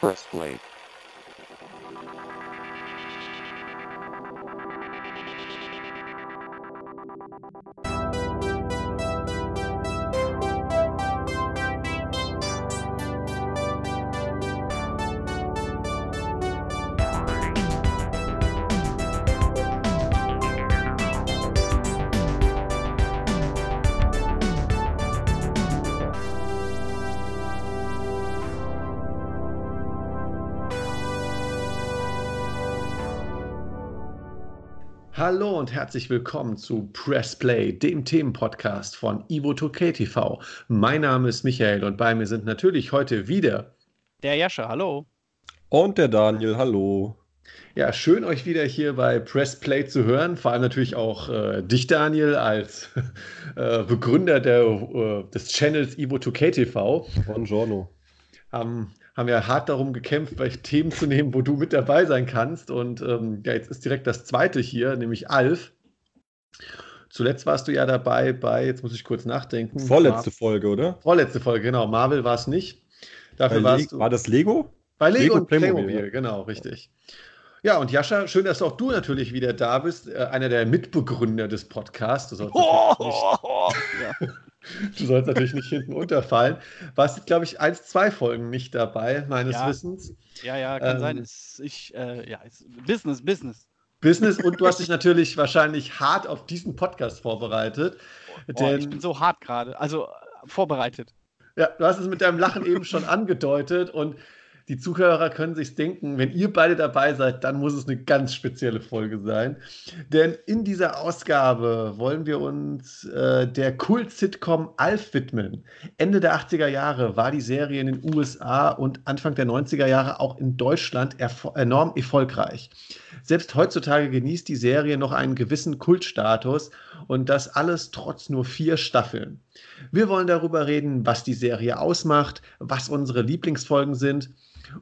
Press Hallo und herzlich willkommen zu Press Play, dem Themenpodcast von Ivo 2K TV. Mein Name ist Michael und bei mir sind natürlich heute wieder der Jascha, hallo. Und der Daniel, hallo. Ja, schön euch wieder hier bei Press Play zu hören. Vor allem natürlich auch äh, dich, Daniel, als äh, Begründer der, äh, des Channels Ivo 2K TV. Buongiorno. Haben haben ja hart darum gekämpft, Themen zu nehmen, wo du mit dabei sein kannst. Und ähm, ja, jetzt ist direkt das zweite hier, nämlich Alf. Zuletzt warst du ja dabei bei, jetzt muss ich kurz nachdenken. Vorletzte Mar Folge, oder? Vorletzte Folge, genau. Marvel war es nicht. Dafür warst du. War das Lego? Bei Lego, Lego und Playmobil, Playmobil, genau, richtig. Ja, und Jascha, schön, dass auch du natürlich wieder da bist, äh, einer der Mitbegründer des Podcasts. Oh, oh, oh, ja. Du sollst natürlich nicht hinten unterfallen. Warst, glaube ich, eins, zwei Folgen nicht dabei, meines ja. Wissens. Ja, ja, kann ähm, sein. Ist, ich, äh, ja, ist Business, Business. Business und du hast dich natürlich wahrscheinlich hart auf diesen Podcast vorbereitet. Oh, denn, ich bin so hart gerade, also äh, vorbereitet. Ja, du hast es mit deinem Lachen eben schon angedeutet und die Zuhörer können sich denken, wenn ihr beide dabei seid, dann muss es eine ganz spezielle Folge sein. Denn in dieser Ausgabe wollen wir uns äh, der Kult-Sitcom Alf widmen. Ende der 80er Jahre war die Serie in den USA und Anfang der 90er Jahre auch in Deutschland enorm erfolgreich. Selbst heutzutage genießt die Serie noch einen gewissen Kultstatus und das alles trotz nur vier Staffeln. Wir wollen darüber reden, was die Serie ausmacht, was unsere Lieblingsfolgen sind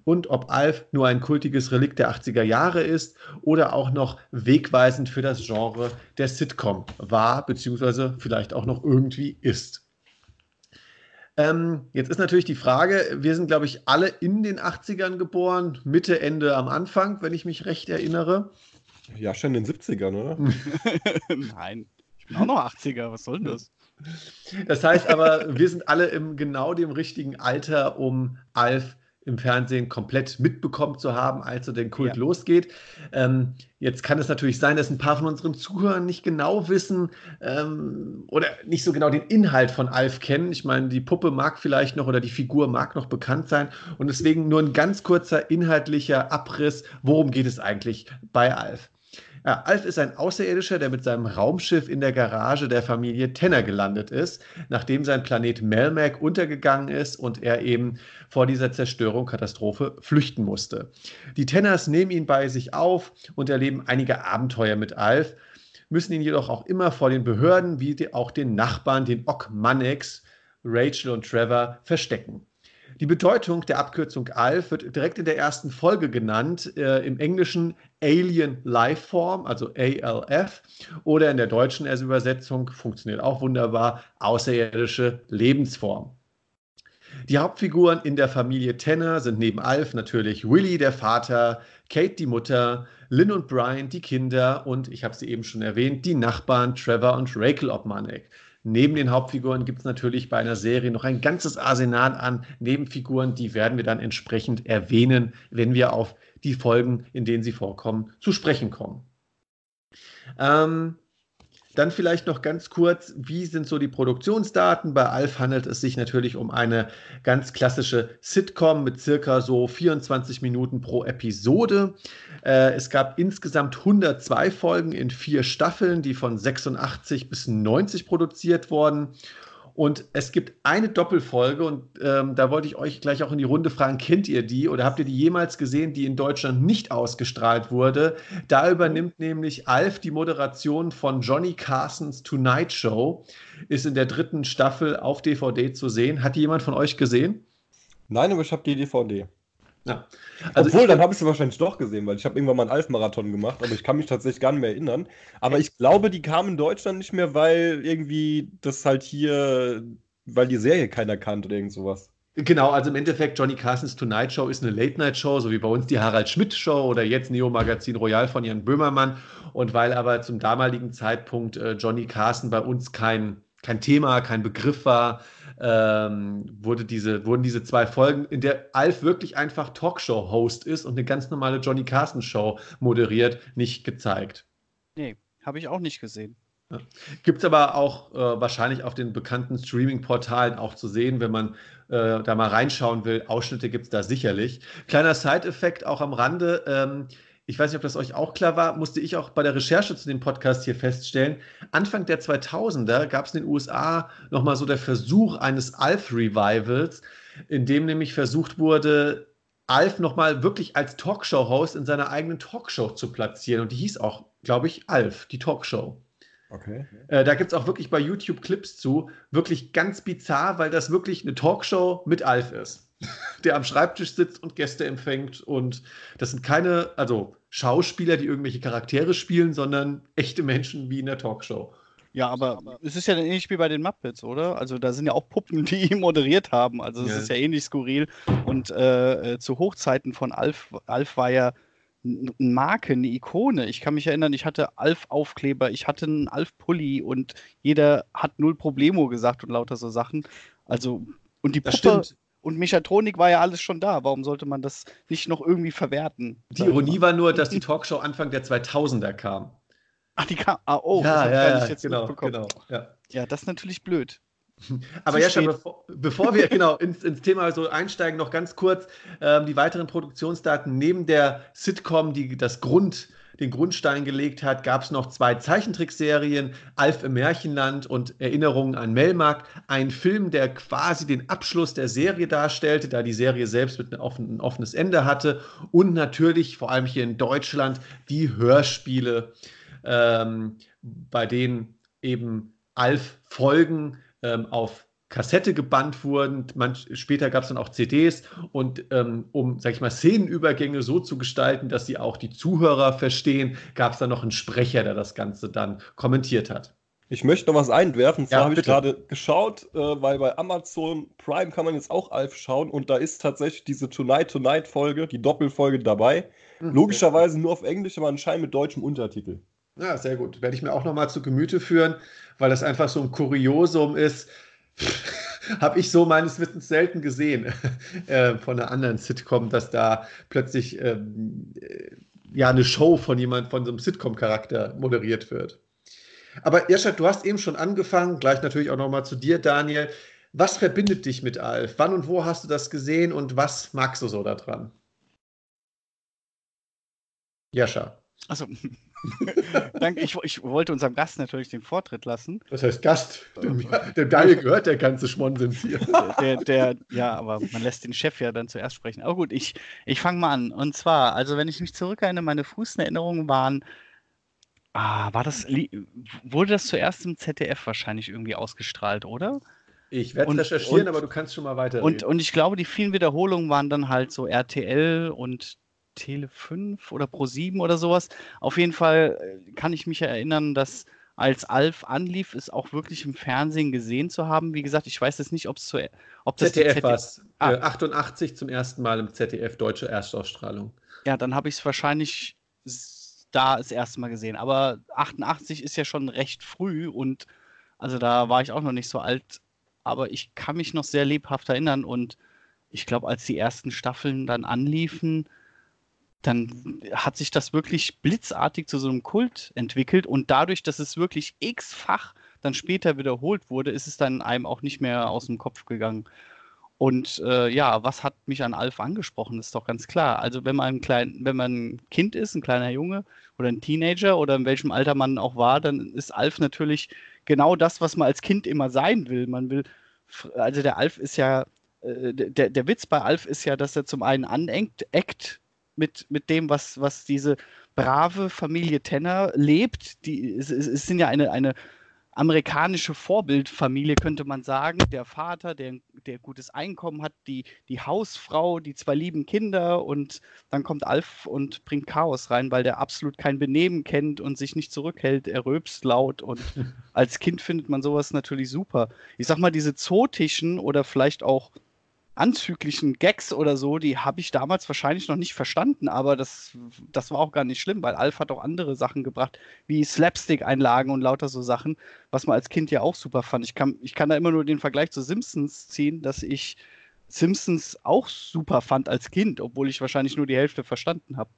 und ob Alf nur ein kultiges Relikt der 80er Jahre ist oder auch noch wegweisend für das Genre der Sitcom war, beziehungsweise vielleicht auch noch irgendwie ist. Ähm, jetzt ist natürlich die Frage, wir sind, glaube ich, alle in den 80ern geboren, Mitte, Ende am Anfang, wenn ich mich recht erinnere. Ja, schon in den 70ern, oder? Nein, ich bin auch noch 80er, was soll denn das? Das heißt aber, wir sind alle im genau dem richtigen Alter, um Alf zu im Fernsehen komplett mitbekommen zu haben, als so den Kult ja. losgeht. Ähm, jetzt kann es natürlich sein, dass ein paar von unseren Zuhörern nicht genau wissen ähm, oder nicht so genau den Inhalt von Alf kennen. Ich meine, die Puppe mag vielleicht noch oder die Figur mag noch bekannt sein und deswegen nur ein ganz kurzer inhaltlicher Abriss, worum geht es eigentlich bei Alf. Ja, Alf ist ein Außerirdischer, der mit seinem Raumschiff in der Garage der Familie Tenner gelandet ist, nachdem sein Planet Melmac untergegangen ist und er eben vor dieser Zerstörung, Katastrophe flüchten musste. Die Tenners nehmen ihn bei sich auf und erleben einige Abenteuer mit Alf, müssen ihn jedoch auch immer vor den Behörden wie auch den Nachbarn, den Ockmannex, Rachel und Trevor, verstecken. Die Bedeutung der Abkürzung ALF wird direkt in der ersten Folge genannt, äh, im Englischen Alien Lifeform, also ALF, oder in der deutschen Übersetzung, funktioniert auch wunderbar, außerirdische Lebensform. Die Hauptfiguren in der Familie Tanner sind neben Alf natürlich Willy, der Vater, Kate, die Mutter, Lynn und Brian, die Kinder und, ich habe sie eben schon erwähnt, die Nachbarn Trevor und Rachel Obmanek. Neben den Hauptfiguren gibt es natürlich bei einer Serie noch ein ganzes Arsenal an Nebenfiguren, die werden wir dann entsprechend erwähnen, wenn wir auf die Folgen, in denen sie vorkommen, zu sprechen kommen. Ähm, dann vielleicht noch ganz kurz, wie sind so die Produktionsdaten? Bei Alf handelt es sich natürlich um eine ganz klassische Sitcom mit circa so 24 Minuten pro Episode. Äh, es gab insgesamt 102 Folgen in vier Staffeln, die von 86 bis 90 produziert wurden. Und es gibt eine Doppelfolge und ähm, da wollte ich euch gleich auch in die Runde fragen, kennt ihr die oder habt ihr die jemals gesehen, die in Deutschland nicht ausgestrahlt wurde? Da übernimmt nämlich Alf die Moderation von Johnny Carsons Tonight Show, ist in der dritten Staffel auf DVD zu sehen. Hat die jemand von euch gesehen? Nein, aber ich habe die DVD. Ja. Also Obwohl, dann habe ich sie wahrscheinlich doch gesehen, weil ich habe irgendwann mal einen Alf-Marathon gemacht, aber ich kann mich tatsächlich gar nicht mehr erinnern. Aber ich glaube, die kamen in Deutschland nicht mehr, weil irgendwie das halt hier, weil die Serie keiner kannte oder irgend sowas. Genau, also im Endeffekt Johnny Carsons Tonight Show ist eine Late-Night-Show, so wie bei uns die Harald Schmidt-Show oder jetzt Neo Magazin Royal von Jan Böhmermann. Und weil aber zum damaligen Zeitpunkt äh, Johnny Carson bei uns kein, kein Thema, kein Begriff war, ähm, wurde diese, wurden diese zwei Folgen, in der Alf wirklich einfach Talkshow-Host ist und eine ganz normale Johnny Carson-Show moderiert, nicht gezeigt. Nee, habe ich auch nicht gesehen. Ja. Gibt es aber auch äh, wahrscheinlich auf den bekannten Streaming-Portalen auch zu sehen, wenn man äh, da mal reinschauen will. Ausschnitte gibt es da sicherlich. Kleiner Side-Effekt auch am Rande. Ähm, ich weiß nicht, ob das euch auch klar war, musste ich auch bei der Recherche zu dem Podcast hier feststellen. Anfang der 2000er gab es in den USA nochmal so der Versuch eines Alf-Revivals, in dem nämlich versucht wurde, Alf nochmal wirklich als Talkshow-Host in seiner eigenen Talkshow zu platzieren. Und die hieß auch, glaube ich, Alf, die Talkshow. Okay. Äh, da gibt es auch wirklich bei YouTube Clips zu. Wirklich ganz bizarr, weil das wirklich eine Talkshow mit Alf ist. Der am Schreibtisch sitzt und Gäste empfängt. Und das sind keine, also Schauspieler, die irgendwelche Charaktere spielen, sondern echte Menschen wie in der Talkshow. Ja, aber es ist ja ähnlich wie bei den Muppets, oder? Also da sind ja auch Puppen, die ihn moderiert haben. Also es ja. ist ja ähnlich skurril. Und äh, äh zu Hochzeiten von Alf, Alf war ja eine Marke, eine Ikone. Ich kann mich erinnern, ich hatte Alf-Aufkleber, ich hatte einen Alf-Pulli und jeder hat null Problemo gesagt und lauter so Sachen. Also, und die Puppe. Und Mechatronik war ja alles schon da. Warum sollte man das nicht noch irgendwie verwerten? Die Ironie war nur, dass die Talkshow Anfang der 2000er kam. Ach, die kam. Ah, oh, ja, ja, ja, genau, genau. Ja. ja, das ist natürlich blöd. Aber ja, bevor, bevor wir genau ins, ins, Thema so einsteigen, noch ganz kurz ähm, die weiteren Produktionsdaten. Neben der Sitcom, die das Grund, den Grundstein gelegt hat, gab es noch zwei Zeichentrickserien, Alf im Märchenland und Erinnerungen an Melmark. Ein Film, der quasi den Abschluss der Serie darstellte, da die Serie selbst mit einem offen, ein offenes Ende hatte. Und natürlich, vor allem hier in Deutschland, die Hörspiele, ähm, bei denen eben Alf Folgen ähm, auf Kassette gebannt wurden. Manch, später gab es dann auch CDs und ähm, um, sag ich mal, Szenenübergänge so zu gestalten, dass sie auch die Zuhörer verstehen, gab es dann noch einen Sprecher, der das Ganze dann kommentiert hat. Ich möchte noch was einwerfen. Zwar ja, habe ich gerade geschaut, äh, weil bei Amazon Prime kann man jetzt auch Alf schauen und da ist tatsächlich diese Tonight Tonight Folge, die Doppelfolge dabei. Mhm. Logischerweise nur auf Englisch, aber anscheinend mit deutschem Untertitel. Ja, sehr gut. Werde ich mir auch nochmal zu Gemüte führen, weil das einfach so ein Kuriosum ist. Habe ich so meines Wissens selten gesehen äh, von einer anderen Sitcom, dass da plötzlich ähm, äh, ja eine Show von jemand, von so einem Sitcom-Charakter moderiert wird. Aber Jascha, du hast eben schon angefangen, gleich natürlich auch nochmal zu dir, Daniel. Was verbindet dich mit Alf? Wann und wo hast du das gesehen und was magst du so daran? Jascha. Also, Danke, ich, ich, wollte unserem Gast natürlich den Vortritt lassen. Das heißt Gast, dem, dem Daniel gehört der ganze Schmonsens hier. Der, der, ja, aber man lässt den Chef ja dann zuerst sprechen. Aber gut, ich, ich fange mal an. Und zwar, also wenn ich mich zurückerinnere, meine frühesten Erinnerungen waren, ah, war das, wurde das zuerst im ZDF wahrscheinlich irgendwie ausgestrahlt, oder? Ich werde recherchieren, und, aber du kannst schon mal weiter. Und, und ich glaube, die vielen Wiederholungen waren dann halt so RTL und Tele 5 oder Pro 7 oder sowas. Auf jeden Fall äh, kann ich mich erinnern, dass als Alf anlief, es auch wirklich im Fernsehen gesehen zu haben. Wie gesagt, ich weiß jetzt nicht, ob es zu ob das ZDF war es. Ah. 88 zum ersten Mal im ZDF deutsche Erstausstrahlung. Ja, dann habe ich es wahrscheinlich da das erste Mal gesehen. Aber 88 ist ja schon recht früh und also da war ich auch noch nicht so alt. Aber ich kann mich noch sehr lebhaft erinnern und ich glaube, als die ersten Staffeln dann anliefen, dann hat sich das wirklich blitzartig zu so einem Kult entwickelt und dadurch, dass es wirklich x-fach dann später wiederholt wurde, ist es dann einem auch nicht mehr aus dem Kopf gegangen. Und äh, ja, was hat mich an Alf angesprochen, ist doch ganz klar. Also wenn man ein klein, wenn man ein Kind ist, ein kleiner Junge oder ein Teenager oder in welchem Alter man auch war, dann ist Alf natürlich genau das, was man als Kind immer sein will. Man will, also der Alf ist ja, äh, der, der Witz bei Alf ist ja, dass er zum einen aneckt, eckt, mit, mit dem, was, was diese brave Familie Tenner lebt. Die, es, es sind ja eine, eine amerikanische Vorbildfamilie, könnte man sagen. Der Vater, der, der gutes Einkommen hat, die, die Hausfrau, die zwei lieben Kinder und dann kommt Alf und bringt Chaos rein, weil der absolut kein Benehmen kennt und sich nicht zurückhält. Er röpst laut und als Kind findet man sowas natürlich super. Ich sag mal, diese zootischen oder vielleicht auch anzüglichen Gags oder so, die habe ich damals wahrscheinlich noch nicht verstanden, aber das, das war auch gar nicht schlimm, weil Alf hat auch andere Sachen gebracht, wie Slapstick-Einlagen und lauter so Sachen, was man als Kind ja auch super fand. Ich kann, ich kann da immer nur den Vergleich zu Simpsons ziehen, dass ich Simpsons auch super fand als Kind, obwohl ich wahrscheinlich nur die Hälfte verstanden habe.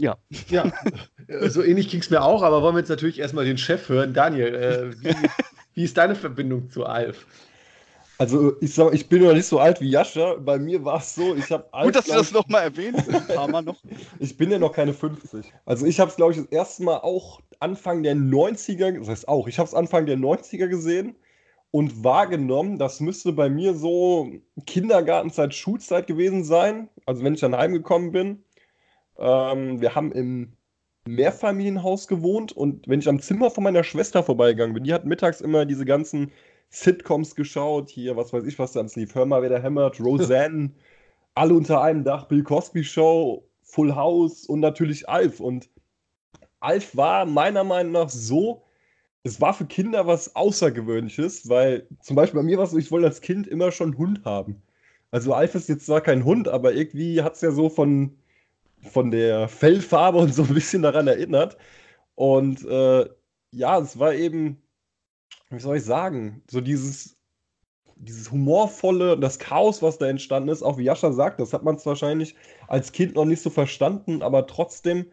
Ja. Ja, so ähnlich ging es mir auch, aber wollen wir jetzt natürlich erstmal den Chef hören. Daniel, äh, wie, wie, ist deine Verbindung zu Alf? Also, ich sag, ich bin noch nicht so alt wie Jascha. Bei mir war es so, ich habe Gut, dass du das nochmal erwähnst. Noch. ich bin ja noch keine 50. Also, ich habe es, glaube ich, das erste Mal auch Anfang der 90er, das heißt auch, ich habe es Anfang der 90er gesehen und wahrgenommen, das müsste bei mir so Kindergartenzeit, Schulzeit gewesen sein. Also, wenn ich dann heimgekommen bin ähm, wir haben im Mehrfamilienhaus gewohnt und wenn ich am Zimmer von meiner Schwester vorbeigegangen bin, die hat mittags immer diese ganzen Sitcoms geschaut, hier, was weiß ich, was da lief. Hör mal, wer da hämmert, Roseanne, alle unter einem Dach, Bill Cosby Show, Full House und natürlich Alf. Und Alf war meiner Meinung nach so, es war für Kinder was Außergewöhnliches, weil zum Beispiel bei mir war es so, ich wollte als Kind immer schon einen Hund haben. Also Alf ist jetzt zwar kein Hund, aber irgendwie hat es ja so von von der Fellfarbe und so ein bisschen daran erinnert. Und äh, ja, es war eben, wie soll ich sagen, so dieses, dieses humorvolle, das Chaos, was da entstanden ist, auch wie Jascha sagt, das hat man wahrscheinlich als Kind noch nicht so verstanden, aber trotzdem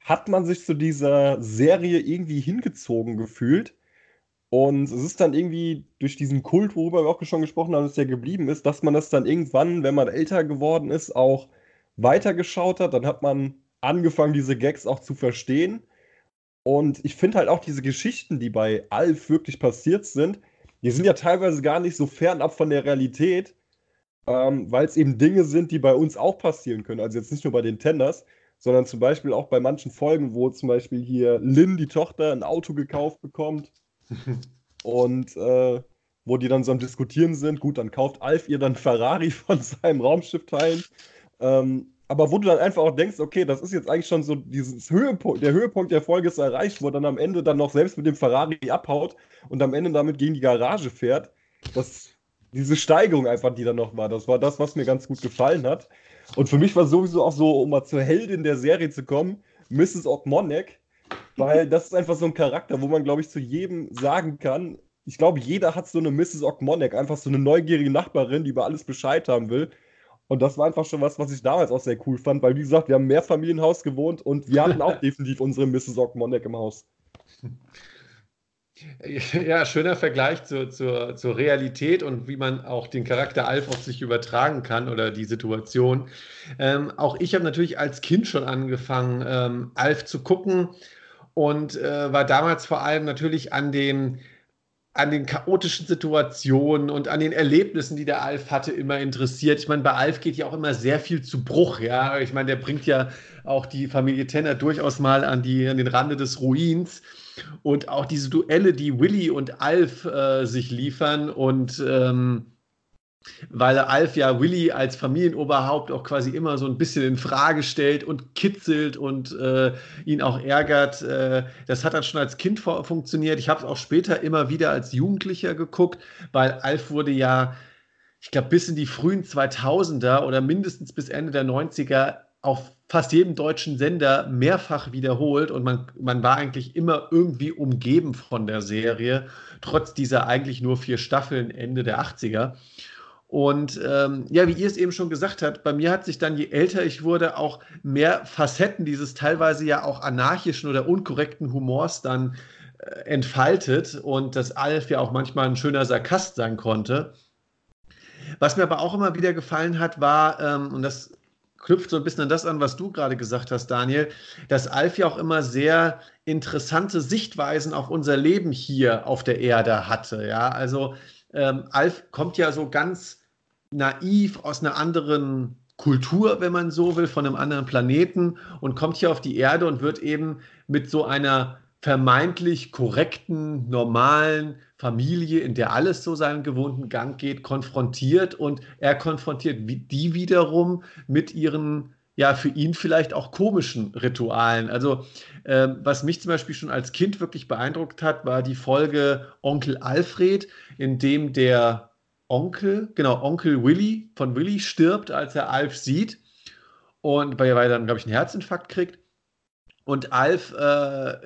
hat man sich zu dieser Serie irgendwie hingezogen gefühlt. Und es ist dann irgendwie durch diesen Kult, worüber wir auch schon gesprochen haben, dass der geblieben ist, dass man das dann irgendwann, wenn man älter geworden ist, auch weitergeschaut hat, dann hat man angefangen, diese Gags auch zu verstehen. Und ich finde halt auch diese Geschichten, die bei Alf wirklich passiert sind, die sind ja teilweise gar nicht so fernab von der Realität, ähm, weil es eben Dinge sind, die bei uns auch passieren können. Also jetzt nicht nur bei den Tenders, sondern zum Beispiel auch bei manchen Folgen, wo zum Beispiel hier Lynn, die Tochter, ein Auto gekauft bekommt und äh, wo die dann so am Diskutieren sind. Gut, dann kauft Alf ihr dann Ferrari von seinem Raumschiff-Teilen ähm, aber wo du dann einfach auch denkst, okay, das ist jetzt eigentlich schon so dieses Höhepunkt, der Höhepunkt der Folge ist erreicht, wo er dann am Ende dann noch selbst mit dem Ferrari abhaut und am Ende damit gegen die Garage fährt. Das, diese Steigerung einfach, die da noch war, das war das, was mir ganz gut gefallen hat. Und für mich war sowieso auch so, um mal zur Heldin der Serie zu kommen, Mrs. Ogmonek, weil das ist einfach so ein Charakter, wo man, glaube ich, zu jedem sagen kann, ich glaube, jeder hat so eine Mrs. Ogmonek, einfach so eine neugierige Nachbarin, die über alles Bescheid haben will. Und das war einfach schon was, was ich damals auch sehr cool fand, weil, wie gesagt, wir haben mehr Familienhaus gewohnt und wir hatten auch definitiv unsere Mrs. Ogmonek im Haus. Ja, schöner Vergleich zur, zur, zur Realität und wie man auch den Charakter Alf auf sich übertragen kann oder die Situation. Ähm, auch ich habe natürlich als Kind schon angefangen, ähm, Alf zu gucken und äh, war damals vor allem natürlich an dem an den chaotischen Situationen und an den Erlebnissen, die der Alf hatte, immer interessiert. Ich meine, bei Alf geht ja auch immer sehr viel zu Bruch, ja. Ich meine, der bringt ja auch die Familie Tenner durchaus mal an, die, an den Rande des Ruins. Und auch diese Duelle, die Willy und Alf äh, sich liefern und ähm, weil Alf ja Willy als Familienoberhaupt auch quasi immer so ein bisschen in Frage stellt und kitzelt und äh, ihn auch ärgert. Äh, das hat dann schon als Kind funktioniert. Ich habe es auch später immer wieder als Jugendlicher geguckt, weil Alf wurde ja, ich glaube, bis in die frühen 2000er oder mindestens bis Ende der 90er auf fast jedem deutschen Sender mehrfach wiederholt und man, man war eigentlich immer irgendwie umgeben von der Serie, trotz dieser eigentlich nur vier Staffeln Ende der 80er. Und ähm, ja, wie ihr es eben schon gesagt habt, bei mir hat sich dann, je älter ich wurde, auch mehr Facetten dieses teilweise ja auch anarchischen oder unkorrekten Humors dann äh, entfaltet und dass Alf ja auch manchmal ein schöner Sarkast sein konnte. Was mir aber auch immer wieder gefallen hat, war, ähm, und das knüpft so ein bisschen an das an, was du gerade gesagt hast, Daniel, dass Alf ja auch immer sehr interessante Sichtweisen auf unser Leben hier auf der Erde hatte. Ja, also ähm, Alf kommt ja so ganz naiv aus einer anderen Kultur, wenn man so will, von einem anderen Planeten und kommt hier auf die Erde und wird eben mit so einer vermeintlich korrekten, normalen Familie, in der alles so seinen gewohnten Gang geht, konfrontiert und er konfrontiert die wiederum mit ihren ja, für ihn vielleicht auch komischen Ritualen. Also, äh, was mich zum Beispiel schon als Kind wirklich beeindruckt hat, war die Folge Onkel Alfred, in dem der Onkel, genau, Onkel Willy von Willy stirbt, als er Alf sieht. Und weil er dann, glaube ich, einen Herzinfarkt kriegt. Und Alf, äh,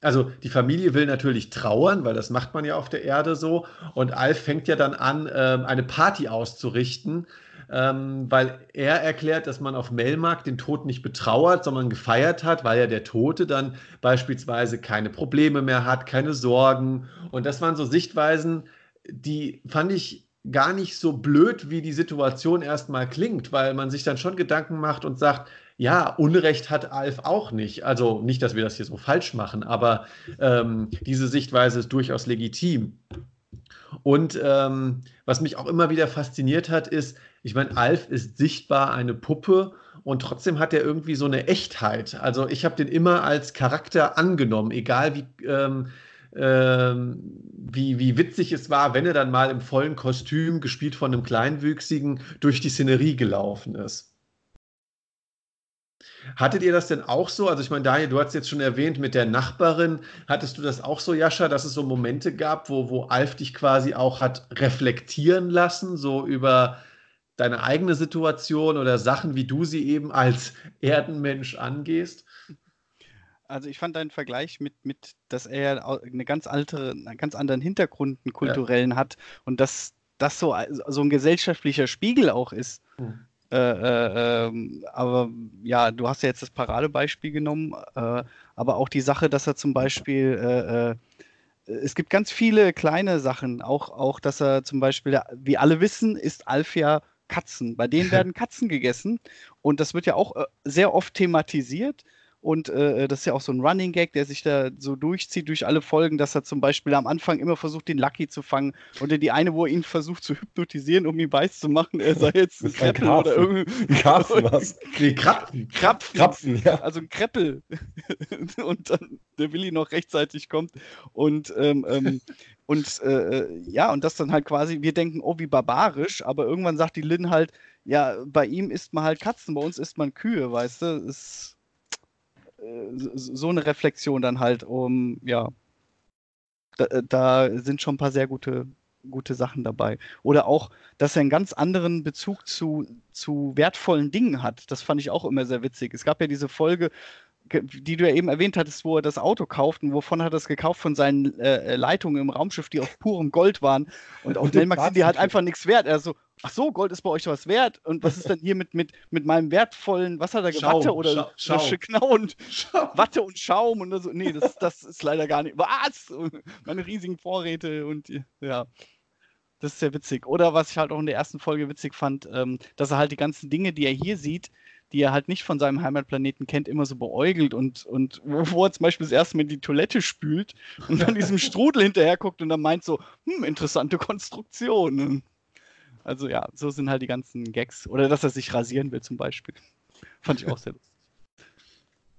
also die Familie will natürlich trauern, weil das macht man ja auf der Erde so. Und Alf fängt ja dann an, äh, eine Party auszurichten ähm, weil er erklärt, dass man auf Melmark den Tod nicht betrauert, sondern gefeiert hat, weil ja der Tote dann beispielsweise keine Probleme mehr hat, keine Sorgen. Und das waren so Sichtweisen, die fand ich gar nicht so blöd, wie die Situation erstmal klingt, weil man sich dann schon Gedanken macht und sagt, ja, Unrecht hat Alf auch nicht. Also nicht, dass wir das hier so falsch machen, aber ähm, diese Sichtweise ist durchaus legitim. Und ähm, was mich auch immer wieder fasziniert hat, ist, ich meine, Alf ist sichtbar eine Puppe und trotzdem hat er irgendwie so eine Echtheit. Also ich habe den immer als Charakter angenommen, egal wie, ähm, ähm, wie, wie witzig es war, wenn er dann mal im vollen Kostüm, gespielt von einem Kleinwüchsigen, durch die Szenerie gelaufen ist. Hattet ihr das denn auch so? Also ich meine, Daniel, du hast jetzt schon erwähnt mit der Nachbarin. Hattest du das auch so, Jascha, dass es so Momente gab, wo, wo Alf dich quasi auch hat reflektieren lassen, so über deine eigene Situation oder Sachen, wie du sie eben als Erdenmensch angehst? Also ich fand deinen Vergleich mit, mit dass er eine ganz alte, einen ganz anderen Hintergrund, einen kulturellen ja. hat und dass das so, so ein gesellschaftlicher Spiegel auch ist. Hm. Äh, äh, ähm, aber ja, du hast ja jetzt das Paradebeispiel genommen, äh, aber auch die Sache, dass er zum Beispiel, äh, äh, es gibt ganz viele kleine Sachen, auch, auch, dass er zum Beispiel, wie alle wissen, ist Alf ja Katzen. Bei denen werden Katzen gegessen und das wird ja auch äh, sehr oft thematisiert. Und äh, das ist ja auch so ein Running Gag, der sich da so durchzieht durch alle Folgen, dass er zum Beispiel am Anfang immer versucht, den Lucky zu fangen. Oder die eine, wo er ihn versucht zu hypnotisieren, um ihn weiß zu machen, er sei jetzt ein Kreppel oder irgendwie. Karpfen, was? Nee, Krapfen. Krapfen. Krapfen, ja. Also ein Kreppel. und dann der Willi noch rechtzeitig kommt. Und ähm, ähm, und äh, äh, ja, und das dann halt quasi, wir denken, oh, wie barbarisch, aber irgendwann sagt die Lynn halt, ja, bei ihm isst man halt Katzen, bei uns isst man Kühe, weißt du? Ist äh, so eine Reflexion dann halt, um, ja, da, äh, da, sind schon ein paar sehr gute, gute Sachen dabei. Oder auch, dass er einen ganz anderen Bezug zu, zu wertvollen Dingen hat. Das fand ich auch immer sehr witzig. Es gab ja diese Folge, die du ja eben erwähnt hattest, wo er das Auto kauft und wovon hat er es gekauft? Von seinen äh, äh, Leitungen im Raumschiff, die auf purem Gold waren. Und auf Melmax sind die halt einfach nichts wert. Er so, ach so, Gold ist bei euch was wert. Und was ist denn hier mit, mit, mit meinem wertvollen, was hat er Schaum, Watte oder Scha Schaum. genau und Schaum. Watte und Schaum und so. Nee, das, das ist leider gar nicht. Was? Meine riesigen Vorräte und ja. Das ist sehr witzig. Oder was ich halt auch in der ersten Folge witzig fand, ähm, dass er halt die ganzen Dinge, die er hier sieht, die er halt nicht von seinem Heimatplaneten kennt, immer so beäugelt und, und wo er zum Beispiel das erste Mal die Toilette spült und dann diesem Strudel hinterher guckt und dann meint so, hm, interessante Konstruktion. Also ja, so sind halt die ganzen Gags. Oder dass er sich rasieren will zum Beispiel. Fand ich auch sehr lustig.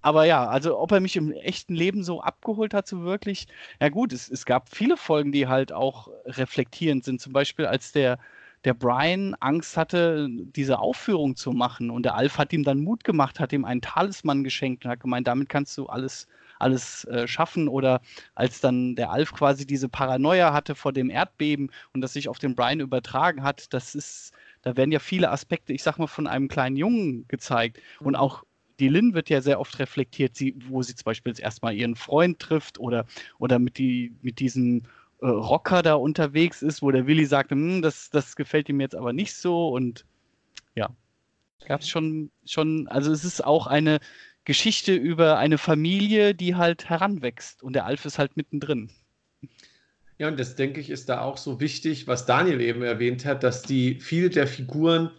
Aber ja, also ob er mich im echten Leben so abgeholt hat, so wirklich. Ja gut, es, es gab viele Folgen, die halt auch reflektierend sind. Zum Beispiel als der der Brian Angst hatte, diese Aufführung zu machen. Und der Alf hat ihm dann Mut gemacht, hat ihm einen Talisman geschenkt und hat gemeint, damit kannst du alles, alles äh, schaffen. Oder als dann der Alf quasi diese Paranoia hatte vor dem Erdbeben und das sich auf den Brian übertragen hat, das ist, da werden ja viele Aspekte, ich sag mal, von einem kleinen Jungen gezeigt. Und mhm. auch die Lynn wird ja sehr oft reflektiert, sie, wo sie zum Beispiel erstmal ihren Freund trifft oder, oder mit, die, mit diesem äh, Rocker da unterwegs ist, wo der Willi sagt, hm, das, das gefällt ihm jetzt aber nicht so und ja, gab es schon, schon, also es ist auch eine Geschichte über eine Familie, die halt heranwächst und der Alf ist halt mittendrin. Ja, und das denke ich ist da auch so wichtig, was Daniel eben erwähnt hat, dass die viele der Figuren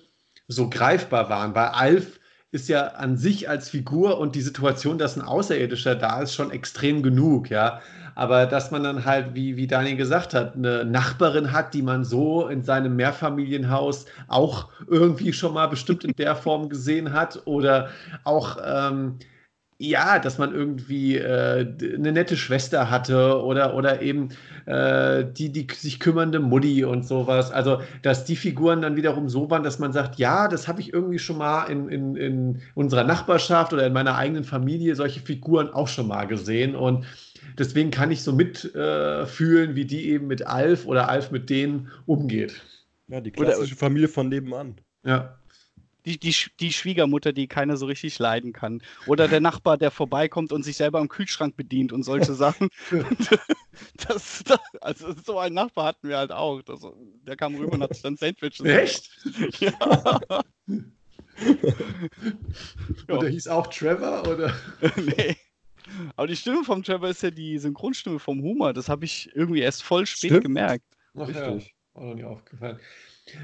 so greifbar waren. Bei Alf ist ja an sich als Figur und die Situation, dass ein Außerirdischer da ist, schon extrem genug, ja. Aber dass man dann halt, wie, wie Daniel gesagt hat, eine Nachbarin hat, die man so in seinem Mehrfamilienhaus auch irgendwie schon mal bestimmt in der Form gesehen hat oder auch ähm, ja, dass man irgendwie äh, eine nette Schwester hatte oder, oder eben äh, die, die sich kümmernde Mutti und sowas. Also, dass die Figuren dann wiederum so waren, dass man sagt, ja, das habe ich irgendwie schon mal in, in, in unserer Nachbarschaft oder in meiner eigenen Familie solche Figuren auch schon mal gesehen. Und deswegen kann ich so mitfühlen, äh, wie die eben mit Alf oder Alf mit denen umgeht. Ja, die klassische oder, Familie von nebenan. Ja die, die, die Schwiegermutter, die keiner so richtig leiden kann. Oder der Nachbar, der vorbeikommt und sich selber am Kühlschrank bedient und solche Sachen. das, das, also so einen Nachbar hatten wir halt auch. Das, der kam rüber und hat sich dann Sandwiches. Echt? ja. und der hieß auch Trevor, oder? nee. Aber die Stimme vom Trevor ist ja die Synchronstimme vom Humor. Das habe ich irgendwie erst voll spät Stimmt. gemerkt. Ach, Richtig. Ja. Auch noch nie aufgefallen.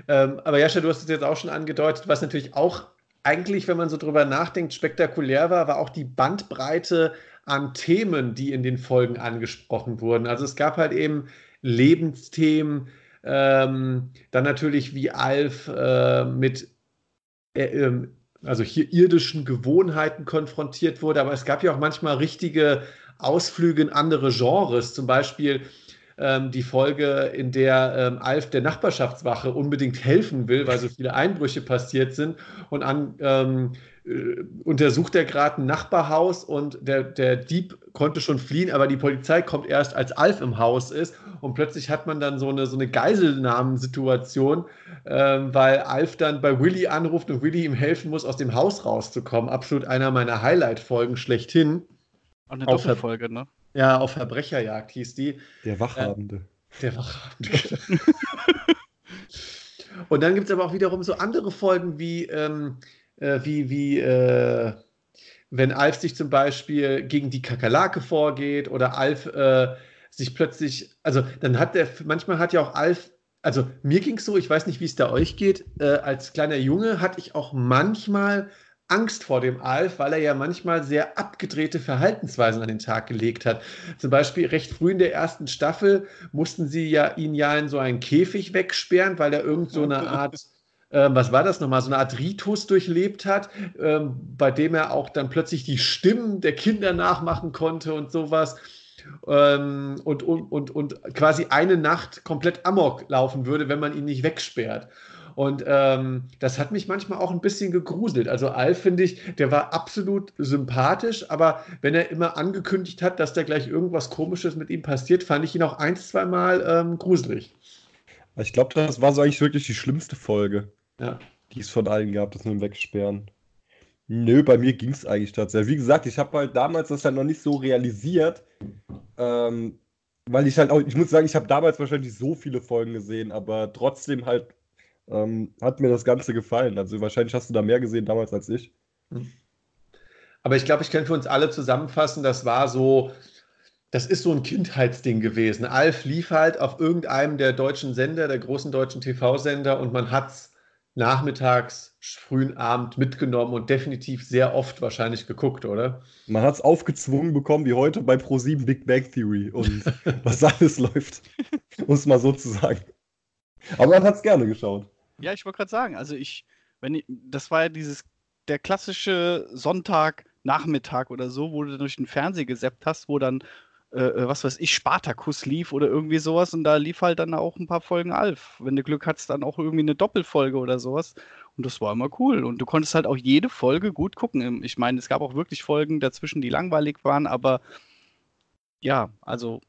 Ähm, aber Jascha, du hast es jetzt auch schon angedeutet, was natürlich auch eigentlich, wenn man so drüber nachdenkt, spektakulär war, war auch die Bandbreite an Themen, die in den Folgen angesprochen wurden. Also es gab halt eben Lebensthemen, ähm, dann natürlich wie Alf äh, mit äh, ähm, also hier irdischen Gewohnheiten konfrontiert wurde, aber es gab ja auch manchmal richtige Ausflüge in andere Genres. Zum Beispiel ähm, die Folge, in der ähm, Alf der Nachbarschaftswache unbedingt helfen will, weil so viele Einbrüche passiert sind und an, ähm, äh, untersucht er gerade ein Nachbarhaus und der, der Dieb konnte schon fliehen, aber die Polizei kommt erst, als Alf im Haus ist und plötzlich hat man dann so eine, so eine Geiselnahmensituation, ähm, weil Alf dann bei Willy anruft und Willy ihm helfen muss, aus dem Haus rauszukommen. Absolut einer meiner Highlight-Folgen schlechthin. Auch eine Doppelfolge, ne? Ja, auf Verbrecherjagd hieß die. Der Wachhabende. Äh, der Wachhabende. Und dann gibt es aber auch wiederum so andere Folgen wie, ähm, äh, wie, wie äh, wenn Alf sich zum Beispiel gegen die Kakerlake vorgeht oder Alf äh, sich plötzlich, also dann hat der, manchmal hat ja auch Alf, also mir ging es so, ich weiß nicht, wie es da euch geht, äh, als kleiner Junge hatte ich auch manchmal Angst vor dem Alf, weil er ja manchmal sehr abgedrehte Verhaltensweisen an den Tag gelegt hat. Zum Beispiel recht früh in der ersten Staffel mussten sie ja ihn ja in so einen Käfig wegsperren, weil er irgend so eine Art ähm, was war das nochmal, so eine Art Ritus durchlebt hat, ähm, bei dem er auch dann plötzlich die Stimmen der Kinder nachmachen konnte und sowas. Ähm, und, und, und, und quasi eine Nacht komplett amok laufen würde, wenn man ihn nicht wegsperrt. Und ähm, das hat mich manchmal auch ein bisschen gegruselt. Also Al, finde ich, der war absolut sympathisch, aber wenn er immer angekündigt hat, dass da gleich irgendwas Komisches mit ihm passiert, fand ich ihn auch ein, zwei Mal ähm, gruselig. Ich glaube, das war so eigentlich wirklich die schlimmste Folge, ja. die es von allen gab, das mit dem Wegsperren. Nö, bei mir ging es eigentlich tatsächlich. Wie gesagt, ich habe halt damals das halt noch nicht so realisiert, ähm, weil ich halt auch, ich muss sagen, ich habe damals wahrscheinlich so viele Folgen gesehen, aber trotzdem halt ähm, hat mir das Ganze gefallen. Also wahrscheinlich hast du da mehr gesehen damals als ich. Hm. Aber ich glaube, ich kann für uns alle zusammenfassen, das war so, das ist so ein Kindheitsding gewesen. Alf lief halt auf irgendeinem der deutschen Sender, der großen deutschen TV-Sender und man hat es nachmittags, frühen Abend mitgenommen und definitiv sehr oft wahrscheinlich geguckt, oder? Man hat es aufgezwungen bekommen, wie heute bei Pro7 Big Bang Theory und was alles läuft, um es mal so zu sagen. Aber man hat es gerne geschaut. Ja, ich wollte gerade sagen, also ich, wenn ich, das war ja dieses, der klassische Sonntagnachmittag oder so, wo du durch den Fernseher geseppt hast, wo dann, äh, äh, was weiß ich, Spartakus lief oder irgendwie sowas und da lief halt dann auch ein paar Folgen Alf. Wenn du Glück hattest, dann auch irgendwie eine Doppelfolge oder sowas. Und das war immer cool. Und du konntest halt auch jede Folge gut gucken. Ich meine, es gab auch wirklich Folgen dazwischen, die langweilig waren, aber ja, also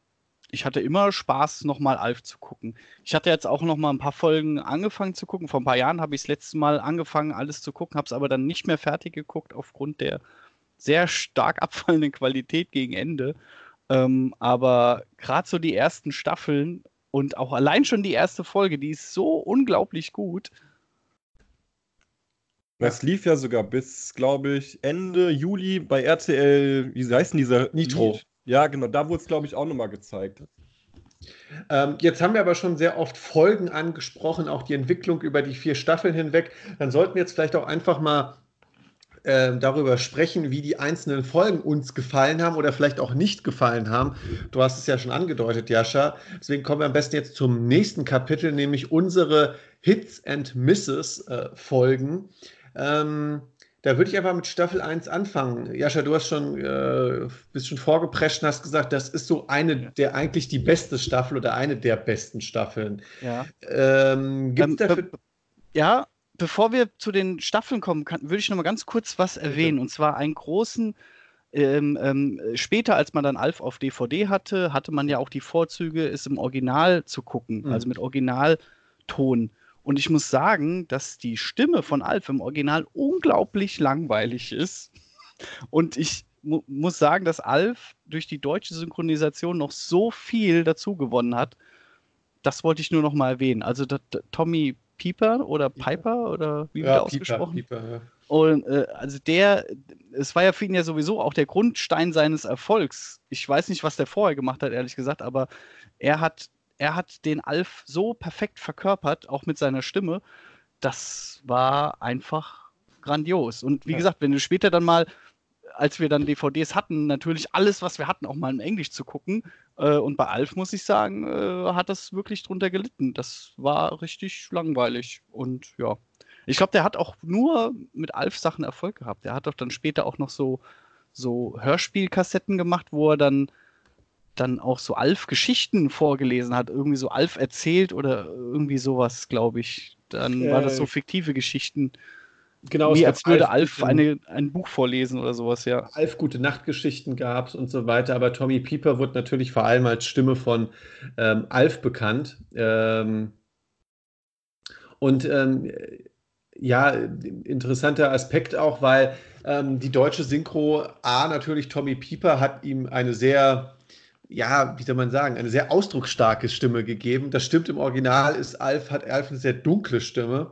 ich hatte immer Spaß, nochmal Alf zu gucken. Ich hatte jetzt auch nochmal ein paar Folgen angefangen zu gucken. Vor ein paar Jahren habe ich das letzte Mal angefangen, alles zu gucken, habe es aber dann nicht mehr fertig geguckt aufgrund der sehr stark abfallenden Qualität gegen Ende. Ähm, aber gerade so die ersten Staffeln und auch allein schon die erste Folge, die ist so unglaublich gut. Das lief ja sogar bis, glaube ich, Ende Juli bei RTL, wie heißt denn dieser? Nitro. Ja, genau, da wurde es, glaube ich, auch nochmal gezeigt. Ähm, jetzt haben wir aber schon sehr oft Folgen angesprochen, auch die Entwicklung über die vier Staffeln hinweg. Dann sollten wir jetzt vielleicht auch einfach mal äh, darüber sprechen, wie die einzelnen Folgen uns gefallen haben oder vielleicht auch nicht gefallen haben. Du hast es ja schon angedeutet, Jascha. Deswegen kommen wir am besten jetzt zum nächsten Kapitel, nämlich unsere Hits and Misses äh, Folgen. Ähm, Da würde ich einfach mit Staffel 1 anfangen. Jascha, du hast schon, äh, bist schon vorgeprescht und hast gesagt, das ist so eine der eigentlich die beste Staffel oder eine der besten Staffeln. Ja. Ähm, ähm, be ja, bevor wir zu den Staffeln kommen, kann, würde ich noch mal ganz kurz was erwähnen. Und zwar einen großen ähm, ähm, später, als man dann Alf auf DVD hatte, hatte man ja auch die Vorzüge, es im Original zu gucken, mhm. also mit Originalton. Und ich muss sagen, dass die Stimme von Alf im Original unglaublich langweilig ist. Und ich mu muss sagen, dass Alf durch die deutsche Synchronisation noch so viel dazu gewonnen hat. Das wollte ich nur noch mal erwähnen. Also Tommy Pieper oder Piper oder wie wird ja, ausgesprochen? Pieper, Pieper, ja. Und äh, also der, es war ja für ihn ja sowieso auch der Grundstein seines Erfolgs. Ich weiß nicht, was der vorher gemacht hat, ehrlich gesagt, aber er hat er hat den Alf so perfekt verkörpert, auch mit seiner Stimme. Das war einfach grandios. Und wie ja. gesagt, wenn du später dann mal, als wir dann DVDs hatten, natürlich alles, was wir hatten, auch mal in Englisch zu gucken. Äh, und bei Alf, muss ich sagen, äh, hat das wirklich drunter gelitten. Das war richtig langweilig. Und ja. Ich glaube, der hat auch nur mit Alf-Sachen Erfolg gehabt. Der hat doch dann später auch noch so, so Hörspielkassetten gemacht, wo er dann dann auch so Alf-Geschichten vorgelesen hat, irgendwie so Alf erzählt oder irgendwie sowas, glaube ich. Dann äh, war das so äh, fiktive Geschichten. Genau, wie als würde Alf, Alf eine, ein Buch vorlesen oder sowas, ja. Alf gute Nachtgeschichten gab es und so weiter, aber Tommy Pieper wird natürlich vor allem als Stimme von ähm, Alf bekannt. Ähm, und ähm, ja, interessanter Aspekt auch, weil ähm, die deutsche Synchro A natürlich Tommy Pieper hat ihm eine sehr ja, wie soll man sagen, eine sehr ausdrucksstarke Stimme gegeben. Das stimmt im Original, ist Alf, hat Alf eine sehr dunkle Stimme.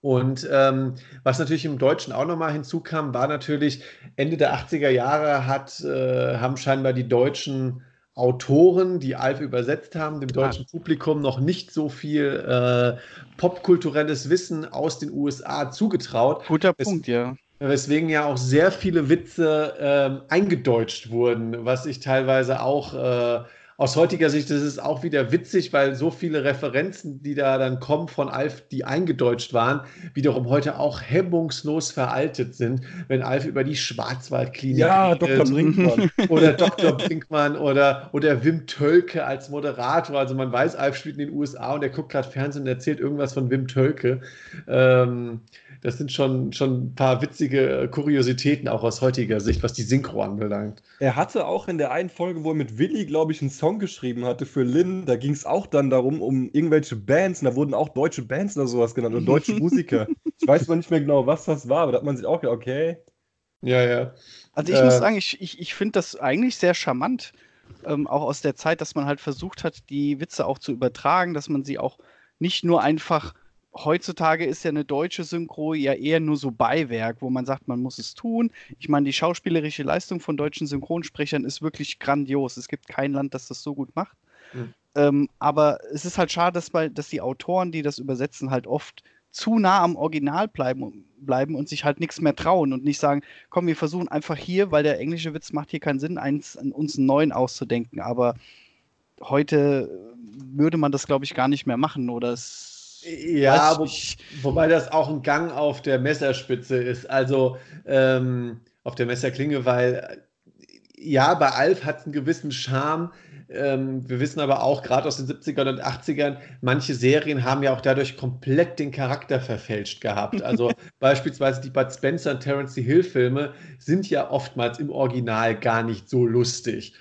Und ähm, was natürlich im Deutschen auch nochmal hinzukam, war natürlich, Ende der 80er Jahre hat, äh, haben scheinbar die deutschen Autoren, die Alf übersetzt haben, dem deutschen ah. Publikum noch nicht so viel äh, popkulturelles Wissen aus den USA zugetraut. Guter es, Punkt, ja. Weswegen ja auch sehr viele Witze ähm, eingedeutscht wurden, was ich teilweise auch äh, aus heutiger Sicht das ist auch wieder witzig, weil so viele Referenzen, die da dann kommen von Alf, die eingedeutscht waren, wiederum heute auch hemmungslos veraltet sind, wenn Alf über die Schwarzwaldklinik ja, Dr. Brinkmann oder Dr. Brinkmann oder, oder Wim Tölke als Moderator. Also man weiß, Alf spielt in den USA und er guckt gerade Fernsehen und erzählt irgendwas von Wim Tölke. Ähm, das sind schon, schon ein paar witzige Kuriositäten auch aus heutiger Sicht, was die Synchro anbelangt. Er hatte auch in der einen Folge, wo er mit Willi, glaube ich, einen Song geschrieben hatte für Lynn, da ging es auch dann darum, um irgendwelche Bands, und da wurden auch deutsche Bands oder sowas genannt, oder deutsche Musiker. Ich weiß mal nicht mehr genau, was das war, aber da hat man sich auch gedacht, okay. Ja, ja. Also ich äh, muss sagen, ich, ich, ich finde das eigentlich sehr charmant, ähm, auch aus der Zeit, dass man halt versucht hat, die Witze auch zu übertragen, dass man sie auch nicht nur einfach heutzutage ist ja eine deutsche Synchro ja eher nur so Beiwerk, wo man sagt, man muss es tun. Ich meine, die schauspielerische Leistung von deutschen Synchronsprechern ist wirklich grandios. Es gibt kein Land, das das so gut macht. Mhm. Ähm, aber es ist halt schade, dass, bei, dass die Autoren, die das übersetzen, halt oft zu nah am Original bleiben, bleiben und sich halt nichts mehr trauen und nicht sagen, komm, wir versuchen einfach hier, weil der englische Witz macht hier keinen Sinn, eins, uns einen neuen auszudenken. Aber heute würde man das, glaube ich, gar nicht mehr machen oder es ja, wo, wobei das auch ein Gang auf der Messerspitze ist, also ähm, auf der Messerklinge, weil ja, bei Alf hat es einen gewissen Charme. Ähm, wir wissen aber auch, gerade aus den 70ern und 80ern, manche Serien haben ja auch dadurch komplett den Charakter verfälscht gehabt. Also beispielsweise die Bud Spencer und Terence Hill Filme sind ja oftmals im Original gar nicht so lustig.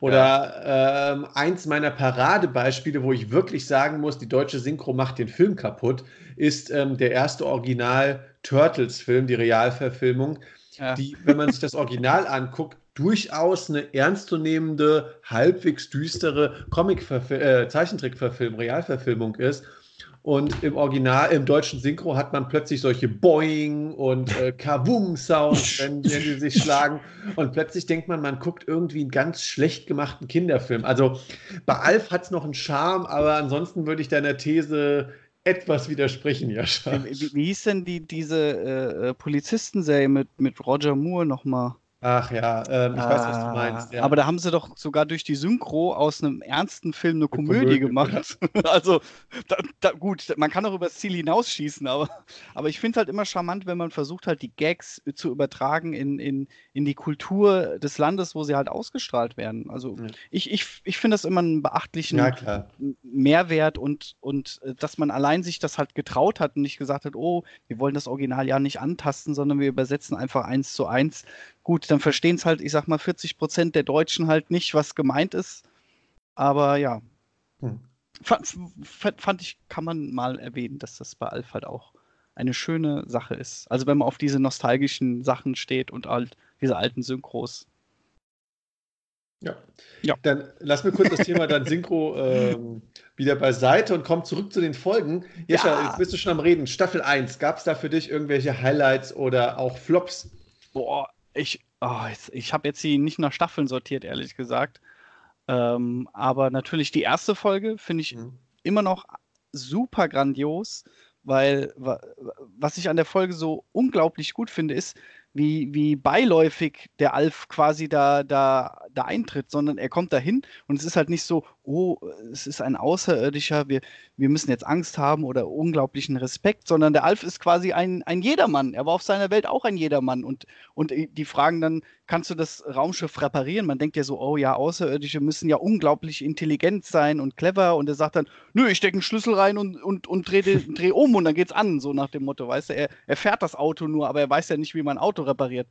Oder ähm, eins meiner Paradebeispiele, wo ich wirklich sagen muss, die deutsche Synchro macht den Film kaputt, ist ähm, der erste Original Turtles-Film, die Realverfilmung, ja. die, wenn man sich das Original anguckt, durchaus eine ernstzunehmende, halbwegs düstere Comic-Zeichentrickverfilmung, äh, Realverfilmung ist. Und im Original, im deutschen Synchro hat man plötzlich solche Boing und äh, Kavum-Sounds, wenn, wenn die sich schlagen. Und plötzlich denkt man, man guckt irgendwie einen ganz schlecht gemachten Kinderfilm. Also bei Alf hat es noch einen Charme, aber ansonsten würde ich deiner These etwas widersprechen, Jascha. Wie, wie, wie hieß denn die, diese äh, äh Polizistenserie mit, mit Roger Moore nochmal? Ach ja, ähm, ich ah, weiß, was du meinst. Ja. Aber da haben sie doch sogar durch die Synchro aus einem ernsten Film eine Komödie, Komödie gemacht. Ja. also, da, da, gut, man kann auch über das Ziel hinausschießen, aber, aber ich finde es halt immer charmant, wenn man versucht, halt die Gags zu übertragen in, in, in die Kultur des Landes, wo sie halt ausgestrahlt werden. Also, ja. ich, ich, ich finde das immer einen beachtlichen Mehrwert und, und äh, dass man allein sich das halt getraut hat und nicht gesagt hat, oh, wir wollen das Original ja nicht antasten, sondern wir übersetzen einfach eins zu eins Gut, dann verstehen es halt, ich sag mal, 40 Prozent der Deutschen halt nicht, was gemeint ist. Aber ja. Hm. Fand, fand, ich, kann man mal erwähnen, dass das bei Alf halt auch eine schöne Sache ist. Also wenn man auf diese nostalgischen Sachen steht und halt diese alten Synchros. Ja. ja. Dann lass mir kurz das Thema dann Synchro ähm, wieder beiseite und komm zurück zu den Folgen. Jescha, ja. jetzt bist du schon am Reden. Staffel 1, gab es da für dich irgendwelche Highlights oder auch Flops? Boah, ich, oh, ich habe jetzt sie nicht nach Staffeln sortiert, ehrlich gesagt. Ähm, aber natürlich die erste Folge finde ich mhm. immer noch super grandios, weil was ich an der Folge so unglaublich gut finde, ist, wie, wie beiläufig der Alf quasi da, da, da eintritt, sondern er kommt dahin und es ist halt nicht so, oh, es ist ein Außerirdischer, wir, wir müssen jetzt Angst haben oder unglaublichen Respekt, sondern der Alf ist quasi ein, ein Jedermann. Er war auf seiner Welt auch ein Jedermann und, und die fragen dann, kannst du das Raumschiff reparieren? Man denkt ja so, oh ja, Außerirdische müssen ja unglaublich intelligent sein und clever und er sagt dann, nö, ich stecke einen Schlüssel rein und, und, und drehe dreh um und dann geht's an, so nach dem Motto, weißt du, er, er fährt das Auto nur, aber er weiß ja nicht, wie man ein Auto repariert.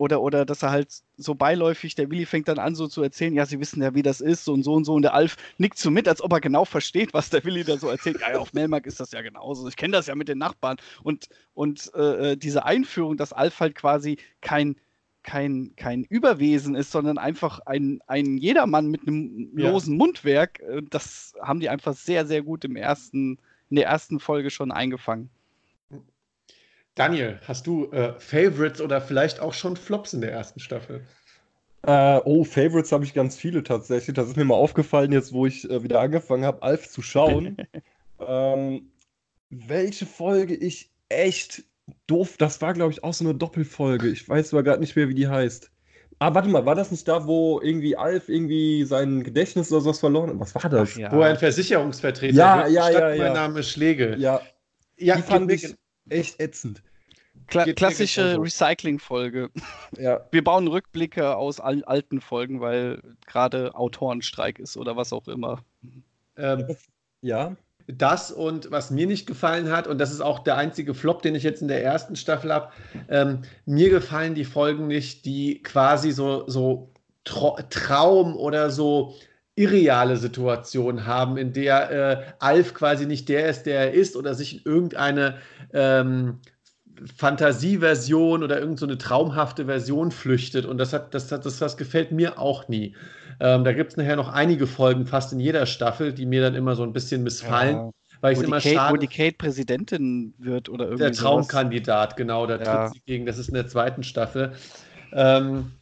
Oder, oder dass er halt so beiläufig, der Willi fängt dann an so zu erzählen, ja, sie wissen ja, wie das ist und so und so. Und der Alf nickt so mit, als ob er genau versteht, was der Willi da so erzählt. Ja, ja auf Melmark ist das ja genauso. Ich kenne das ja mit den Nachbarn. Und, und äh, äh, diese Einführung, dass Alf halt quasi kein, kein, kein Überwesen ist, sondern einfach ein, ein Jedermann mit einem losen ja. Mundwerk, äh, das haben die einfach sehr, sehr gut im ersten, in der ersten Folge schon eingefangen. Daniel, hast du äh, Favorites oder vielleicht auch schon Flops in der ersten Staffel? Äh, oh, Favorites habe ich ganz viele tatsächlich. Das ist mir mal aufgefallen, jetzt wo ich äh, wieder angefangen habe, Alf zu schauen. ähm, welche Folge ich echt doof, das war glaube ich auch so eine Doppelfolge. Ich weiß aber gerade nicht mehr, wie die heißt. Ah, warte mal, war das nicht da, wo irgendwie Alf irgendwie sein Gedächtnis oder sowas verloren hat? Was war das? Ach, ja. Wo er ein Versicherungsvertreter ja, ja, ja, ja. Mein Name ist Schläge. Ja, ja die fand ich echt ätzend. Kla klassische Recycling-Folge. Ja. Wir bauen Rückblicke aus all, alten Folgen, weil gerade Autorenstreik ist oder was auch immer. Ähm, ja. Das und was mir nicht gefallen hat, und das ist auch der einzige Flop, den ich jetzt in der ersten Staffel habe, ähm, mir gefallen die Folgen nicht, die quasi so, so Traum oder so irreale Situationen haben, in der äh, Alf quasi nicht der ist, der er ist oder sich in irgendeine ähm, Fantasieversion oder irgendeine so traumhafte Version flüchtet. Und das hat, das hat, das, das gefällt mir auch nie. Ähm, da gibt es nachher noch einige Folgen, fast in jeder Staffel, die mir dann immer so ein bisschen missfallen. Ja. Weil ich immer Kate, schade, wo die Kate Präsidentin wird oder irgendwie. Der Traumkandidat, sowas. genau, da ja. tritt sie gegen. Das ist in der zweiten Staffel. Ähm,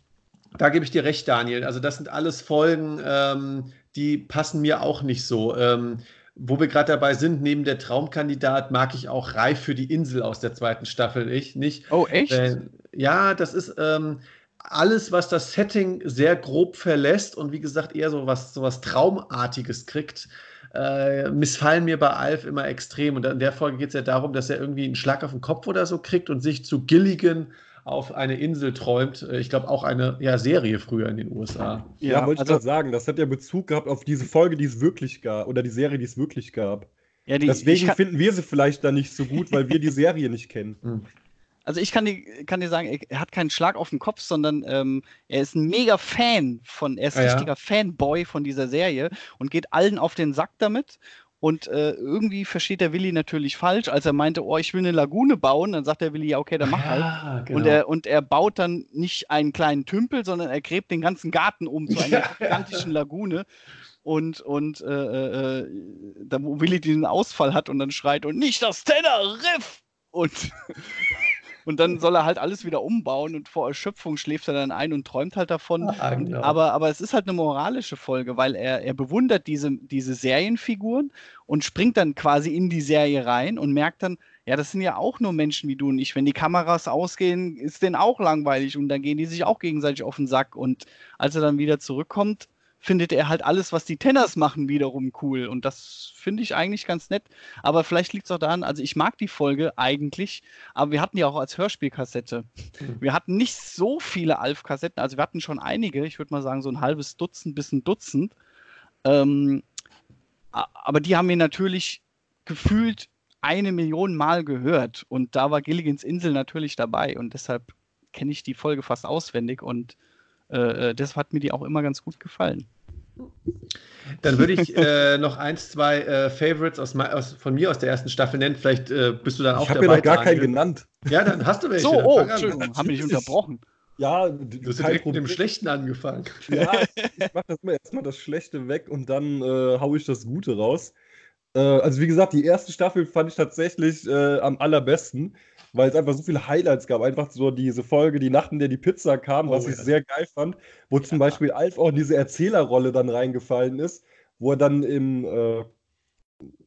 da gebe ich dir recht, Daniel. Also, das sind alles Folgen, ähm, die passen mir auch nicht so. Ähm, wo wir gerade dabei sind, neben der Traumkandidat mag ich auch Reif für die Insel aus der zweiten Staffel. Ich nicht. Oh, echt? Äh, ja, das ist ähm, alles, was das Setting sehr grob verlässt und wie gesagt eher so was, so was Traumartiges kriegt. Äh, missfallen mir bei Alf immer extrem. Und in der Folge geht es ja darum, dass er irgendwie einen Schlag auf den Kopf oder so kriegt und sich zu Gilligan auf eine Insel träumt. Äh, ich glaube auch eine ja, Serie früher in den USA. Ja, ja wollte also, ich gerade sagen, das hat ja Bezug gehabt auf diese Folge, die es wirklich gab, oder die Serie, die es wirklich gab. Ja, die, Deswegen kann, finden wir sie vielleicht da nicht so gut, weil wir die Serie nicht kennen. Hm. Also ich kann dir, kann dir sagen, er hat keinen Schlag auf den Kopf, sondern ähm, er ist ein mega Fan von, er ist ein ah, richtiger ja? Fanboy von dieser Serie und geht allen auf den Sack damit und äh, irgendwie versteht der Willi natürlich falsch, als er meinte, oh, ich will eine Lagune bauen. Dann sagt der Willi, ja, okay, dann mach halt. Ja, genau. und, er, und er baut dann nicht einen kleinen Tümpel, sondern er gräbt den ganzen Garten um zu einer gigantischen Lagune. Und, und äh, äh, äh, da wo Willi diesen Ausfall hat und dann schreit und nicht das Teneriff! Und Und dann soll er halt alles wieder umbauen und vor Erschöpfung schläft er dann ein und träumt halt davon. Ah, genau. aber, aber es ist halt eine moralische Folge, weil er, er bewundert diese, diese Serienfiguren und springt dann quasi in die Serie rein und merkt dann, Ja, das sind ja auch nur Menschen wie du und ich. Wenn die Kameras ausgehen, ist denen auch langweilig und dann gehen die sich auch gegenseitig auf den Sack. Und als er dann wieder zurückkommt, findet er halt alles, was die Tenners machen, wiederum cool. Und das finde ich eigentlich ganz nett. Aber vielleicht liegt es auch daran, also ich mag die Folge eigentlich, aber wir hatten die auch als Hörspielkassette. Mhm. Wir hatten nicht so viele Alf-Kassetten, also wir hatten schon einige, ich würde mal sagen so ein halbes Dutzend bis ein Dutzend. Ähm, aber die haben wir natürlich gefühlt eine Million Mal gehört. Und da war Gilligans Insel natürlich dabei. Und deshalb kenne ich die Folge fast auswendig und äh, äh, deshalb hat mir die auch immer ganz gut gefallen. Dann würde ich äh, noch eins, zwei äh, Favorites aus, aus, von mir aus der ersten Staffel nennen. Vielleicht äh, bist du dann auch ich dabei. Ich habe mir noch gar keinen genannt. Ja, dann hast du welche. So, oh, Entschuldigung, haben wir dich unterbrochen. Ja, du hast direkt mit dem Schlechten angefangen. Ja, ich mache das mal erstmal das Schlechte weg und dann äh, haue ich das Gute raus. Äh, also wie gesagt, die erste Staffel fand ich tatsächlich äh, am allerbesten weil es einfach so viele Highlights gab. Einfach so diese Folge, die Nacht, in der die Pizza kam, oh, was ja. ich sehr geil fand, wo ja. zum Beispiel Alf auch in diese Erzählerrolle dann reingefallen ist, wo er dann im, äh,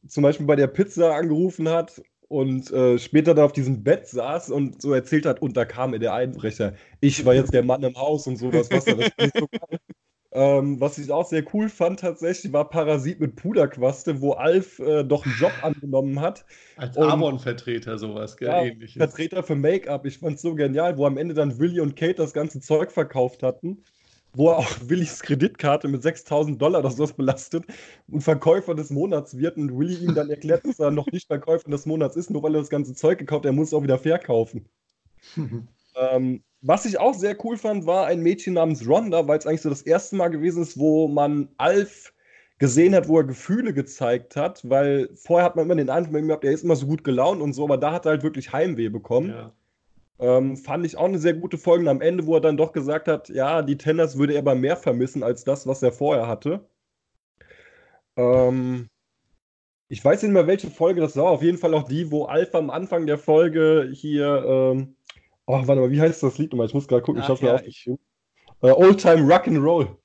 zum Beispiel bei der Pizza angerufen hat und äh, später dann auf diesem Bett saß und so erzählt hat, und da kam der Einbrecher. Ich war jetzt der Mann im Haus und sowas. Was, das ist so. Ähm, was ich auch sehr cool fand tatsächlich, war Parasit mit Puderquaste, wo Alf äh, doch einen Job angenommen hat. Als Amon-Vertreter sowas, gell? Ja, Ähnliches. Vertreter für Make-up. Ich fand es so genial, wo am Ende dann Willy und Kate das ganze Zeug verkauft hatten. Wo auch Willys Kreditkarte mit 6000 Dollar oder sowas belastet und Verkäufer des Monats wird und Willy ihm dann erklärt, dass er noch nicht Verkäufer des Monats ist, nur weil er das ganze Zeug gekauft hat, er muss es auch wieder verkaufen. ähm, was ich auch sehr cool fand, war ein Mädchen namens Rhonda, weil es eigentlich so das erste Mal gewesen ist, wo man Alf gesehen hat, wo er Gefühle gezeigt hat, weil vorher hat man immer den Eindruck gehabt, er ist immer so gut gelaunt und so, aber da hat er halt wirklich Heimweh bekommen. Ja. Ähm, fand ich auch eine sehr gute Folge am Ende, wo er dann doch gesagt hat, ja, die Tenners würde er aber mehr vermissen als das, was er vorher hatte. Ähm, ich weiß nicht mehr, welche Folge das war. Auf jeden Fall auch die, wo Alpha am Anfang der Folge hier ähm, Oh, warte mal, wie heißt das Lied nochmal? Ich muss gerade gucken, Ach, ich hab's ja, mir aufgeschrieben. Uh, Old Time Rock and Roll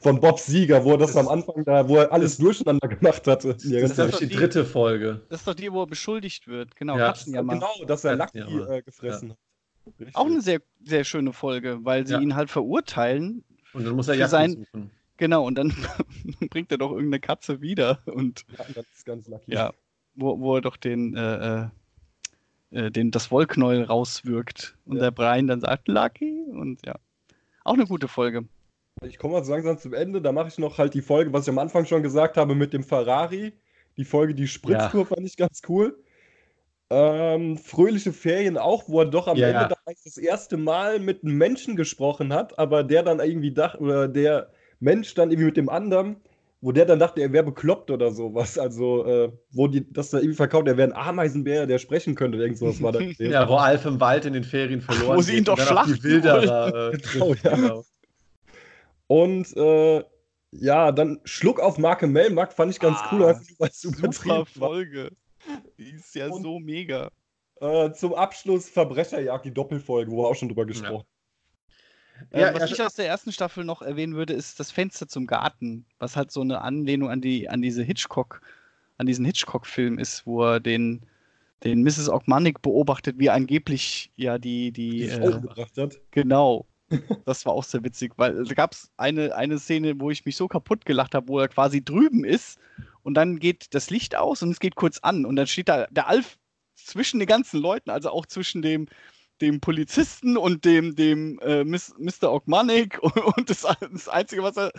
von Bob Sieger, wo er das, das am Anfang da, wo er alles durcheinander gemacht hatte. Das, das ist die, die dritte Folge. Das ist doch die, wo er beschuldigt wird. Genau, ja. Genau, dass er Lucky äh, gefressen ja. hat. Auch eine sehr, sehr schöne Folge, weil sie ja. ihn halt verurteilen. Und dann muss er ja sein, suchen. Genau, und dann bringt er doch irgendeine Katze wieder. Und, ja, das ist ganz lucky. Ja, wo, wo er doch den, äh, äh den, das Wollknäuel rauswirkt und ja. der Brian dann sagt, Lucky und ja. Auch eine gute Folge. Ich komme mal so langsam zum Ende. Da mache ich noch halt die Folge, was ich am Anfang schon gesagt habe, mit dem Ferrari. Die Folge, die Spritztour, ja. fand ich ganz cool. Ähm, fröhliche Ferien auch, wo er doch am ja, Ende ja. das erste Mal mit einem Menschen gesprochen hat, aber der dann irgendwie dachte, oder der Mensch dann irgendwie mit dem anderen wo der dann dachte, er wäre bekloppt oder sowas. Also, äh, wo die das da irgendwie verkauft, er wäre ein Ameisenbär, der sprechen könnte. Irgend sowas war da. ja, wo Alf im Wald in den Ferien verloren Ach, Wo sie ihn doch schlachten. Die Wilderer. Äh, genau, ja. Genau. Und äh, ja, dann Schluck auf Marke Melmark fand ich ganz ah, cool. Weil super Folge. Die ist ja Und, so mega. Äh, zum Abschluss Verbrecherjagd, die Doppelfolge, wo wir auch schon drüber gesprochen haben. Ja, ähm, was ja, ich aus der ersten Staffel noch erwähnen würde, ist das Fenster zum Garten, was halt so eine Anlehnung an die an diese Hitchcock, an diesen Hitchcock-Film ist, wo er den den Mrs. Ogmanik beobachtet, wie er angeblich ja die die, die äh, umgebracht hat. Genau. Das war auch sehr witzig, weil da gab es eine, eine Szene, wo ich mich so kaputt gelacht habe, wo er quasi drüben ist und dann geht das Licht aus und es geht kurz an und dann steht da der Alf zwischen den ganzen Leuten, also auch zwischen dem, dem Polizisten und dem, dem äh, Mr. Ogmanik und das, das, Einzige, was er,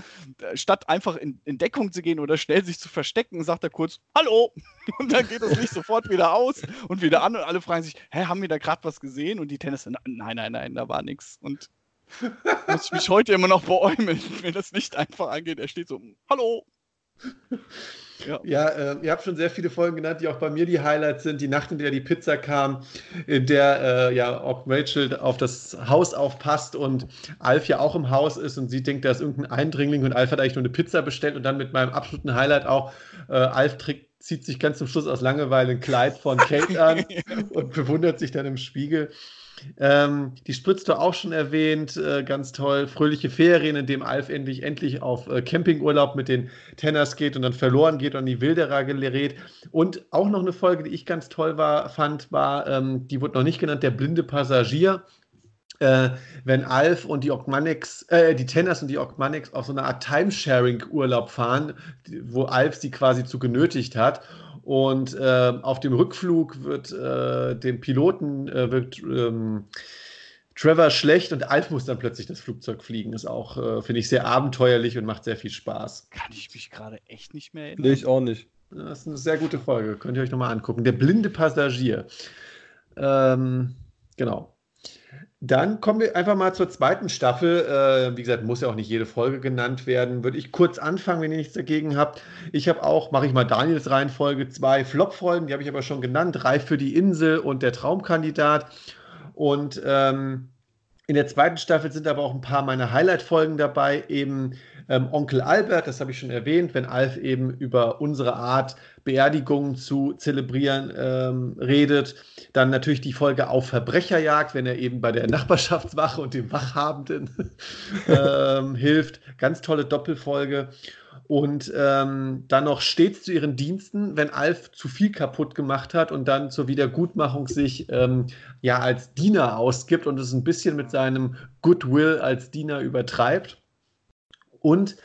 statt einfach in, in, Deckung zu gehen oder schnell sich zu verstecken, sagt er kurz Hallo und dann geht das Licht sofort wieder aus und wieder an und alle fragen sich, hä, haben wir da gerade was gesehen? Und die Tennis, nein, nein, nein, da war nichts und muss ich mich heute immer noch beäumeln, wenn das Licht einfach angeht. Er steht so, Hallo ja, ja äh, ihr habt schon sehr viele Folgen genannt, die auch bei mir die Highlights sind. Die Nacht, in der die Pizza kam, in der äh, ja auch Rachel auf das Haus aufpasst und Alf ja auch im Haus ist und sie denkt, da ist irgendein Eindringling und Alf hat eigentlich nur eine Pizza bestellt und dann mit meinem absoluten Highlight auch, äh, Alf trägt zieht sich ganz zum Schluss aus Langeweile ein Kleid von Kate an und bewundert sich dann im Spiegel. Ähm, die spritzt du auch schon erwähnt, äh, ganz toll. Fröhliche Ferien, in dem Alf endlich, endlich auf äh, Campingurlaub mit den Tenners geht und dann verloren geht und die Wilderer gerät. Und auch noch eine Folge, die ich ganz toll war, fand, war, ähm, die wurde noch nicht genannt, der blinde Passagier. Äh, wenn Alf und die Ogmanics, äh, die Tenners und die Ogmanics auf so eine Art Timesharing-Urlaub fahren, wo Alf sie quasi zu genötigt hat. Und äh, auf dem Rückflug wird äh, dem Piloten äh, wird, ähm, Trevor schlecht und Alf muss dann plötzlich das Flugzeug fliegen. Ist auch, äh, finde ich, sehr abenteuerlich und macht sehr viel Spaß. Kann ich mich gerade echt nicht mehr erinnern. Nee, ich auch nicht. Das ist eine sehr gute Folge. Könnt ihr euch nochmal angucken. Der blinde Passagier. Ähm, genau. Dann kommen wir einfach mal zur zweiten Staffel. Äh, wie gesagt, muss ja auch nicht jede Folge genannt werden. Würde ich kurz anfangen, wenn ihr nichts dagegen habt. Ich habe auch, mache ich mal Daniels Reihenfolge, zwei Flop-Folgen, die habe ich aber schon genannt. Reif für die Insel und der Traumkandidat. Und ähm, in der zweiten Staffel sind aber auch ein paar meiner Highlight-Folgen dabei. Eben ähm, Onkel Albert, das habe ich schon erwähnt, wenn Alf eben über unsere Art Beerdigungen zu zelebrieren ähm, redet. Dann natürlich die Folge auf Verbrecherjagd, wenn er eben bei der Nachbarschaftswache und dem Wachhabenden ähm, hilft. Ganz tolle Doppelfolge. Und ähm, dann noch stets zu ihren Diensten, wenn Alf zu viel kaputt gemacht hat und dann zur Wiedergutmachung sich ähm, ja als Diener ausgibt und es ein bisschen mit seinem Goodwill als Diener übertreibt. Und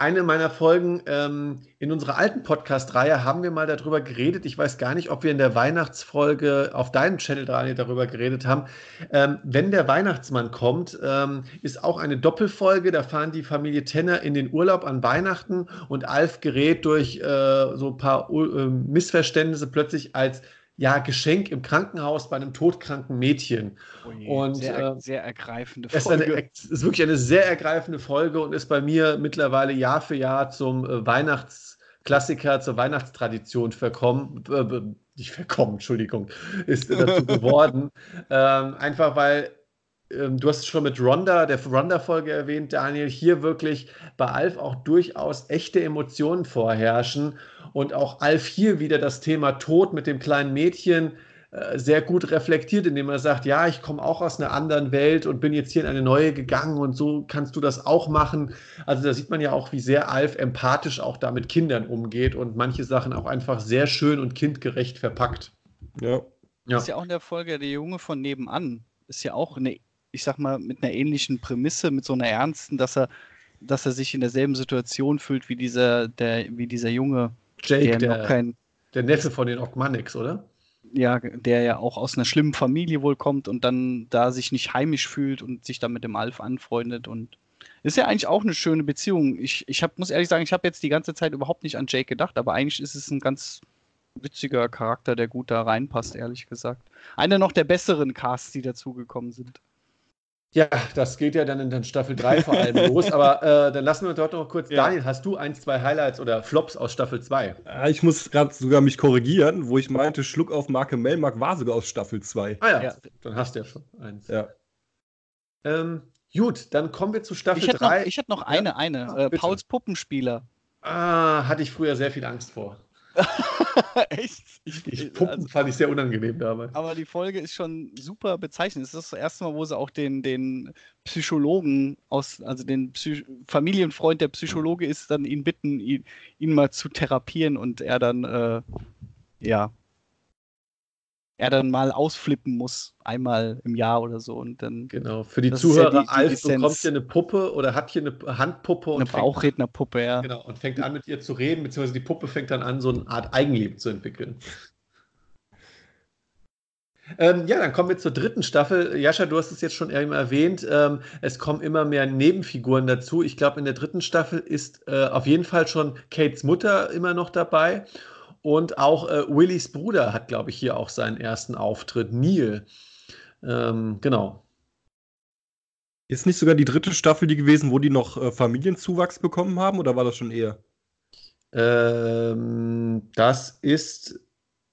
eine meiner Folgen ähm, in unserer alten Podcast-Reihe haben wir mal darüber geredet. Ich weiß gar nicht, ob wir in der Weihnachtsfolge auf deinem Channel, Daniel, darüber geredet haben. Ähm, wenn der Weihnachtsmann kommt, ähm, ist auch eine Doppelfolge. Da fahren die Familie Tenner in den Urlaub an Weihnachten und Alf gerät durch äh, so ein paar äh, Missverständnisse plötzlich als ja, Geschenk im Krankenhaus bei einem todkranken Mädchen. Oh je, und sehr, äh, sehr ergreifende Folge. Ist, eine, ist wirklich eine sehr ergreifende Folge und ist bei mir mittlerweile Jahr für Jahr zum äh, Weihnachtsklassiker, zur Weihnachtstradition verkommen. Äh, nicht verkommen, Entschuldigung, ist dazu geworden. ähm, einfach weil ähm, du hast es schon mit Ronda, der Ronda-Folge erwähnt, Daniel, hier wirklich bei Alf auch durchaus echte Emotionen vorherrschen und auch Alf hier wieder das Thema Tod mit dem kleinen Mädchen äh, sehr gut reflektiert, indem er sagt, ja, ich komme auch aus einer anderen Welt und bin jetzt hier in eine neue gegangen und so kannst du das auch machen. Also da sieht man ja auch, wie sehr Alf empathisch auch da mit Kindern umgeht und manche Sachen auch einfach sehr schön und kindgerecht verpackt. Ja. ja. Ist ja auch in der Folge der Junge von nebenan. Ist ja auch eine, ich sag mal, mit einer ähnlichen Prämisse, mit so einer ernsten, dass er, dass er sich in derselben Situation fühlt wie dieser, der, wie dieser Junge Jake, der, der, kein, der Neffe von den Ogmanics, oder? Ja, der ja auch aus einer schlimmen Familie wohl kommt und dann da sich nicht heimisch fühlt und sich dann mit dem Alf anfreundet und ist ja eigentlich auch eine schöne Beziehung. Ich, ich hab, muss ehrlich sagen, ich habe jetzt die ganze Zeit überhaupt nicht an Jake gedacht, aber eigentlich ist es ein ganz witziger Charakter, der gut da reinpasst, ehrlich gesagt. Einer noch der besseren Casts, die dazugekommen sind. Ja, das geht ja dann in Staffel 3 vor allem los. Aber äh, dann lassen wir dort noch kurz. Ja. Daniel, hast du ein, zwei Highlights oder Flops aus Staffel 2? Ja, ich muss gerade sogar mich korrigieren, wo ich meinte, Schluck auf Marke Melmark war sogar aus Staffel 2. Ah ja, ja, dann hast du ja schon eins. Ja. Ähm, gut, dann kommen wir zu Staffel 3. ich hatte noch eine, eine. Ah, äh, Pauls Puppenspieler. Ah, hatte ich früher sehr viel Angst vor. Echt? Ich, ich Puppen also, fand ich sehr unangenehm damals. Aber die Folge ist schon super bezeichnend. Es ist das erste Mal, wo sie auch den, den Psychologen aus, also den Psych Familienfreund der Psychologe ist, dann ihn bitten, ihn, ihn mal zu therapieren und er dann, äh, ja, er dann mal ausflippen muss, einmal im Jahr oder so. Und dann, genau, für die Zuhörer, ja die, die Alf bekommt hier eine Puppe oder hat hier eine Handpuppe. Und eine Bauchrednerpuppe, ja. Genau, und fängt an mit ihr zu reden, beziehungsweise die Puppe fängt dann an, so eine Art Eigenleben zu entwickeln. Ähm, ja, dann kommen wir zur dritten Staffel. Jascha, du hast es jetzt schon eben erwähnt. Ähm, es kommen immer mehr Nebenfiguren dazu. Ich glaube, in der dritten Staffel ist äh, auf jeden Fall schon Kates Mutter immer noch dabei. Und auch äh, Willys Bruder hat, glaube ich, hier auch seinen ersten Auftritt. Neil. Ähm, genau. Ist nicht sogar die dritte Staffel die gewesen, wo die noch äh, Familienzuwachs bekommen haben, oder war das schon eher? Ähm, das ist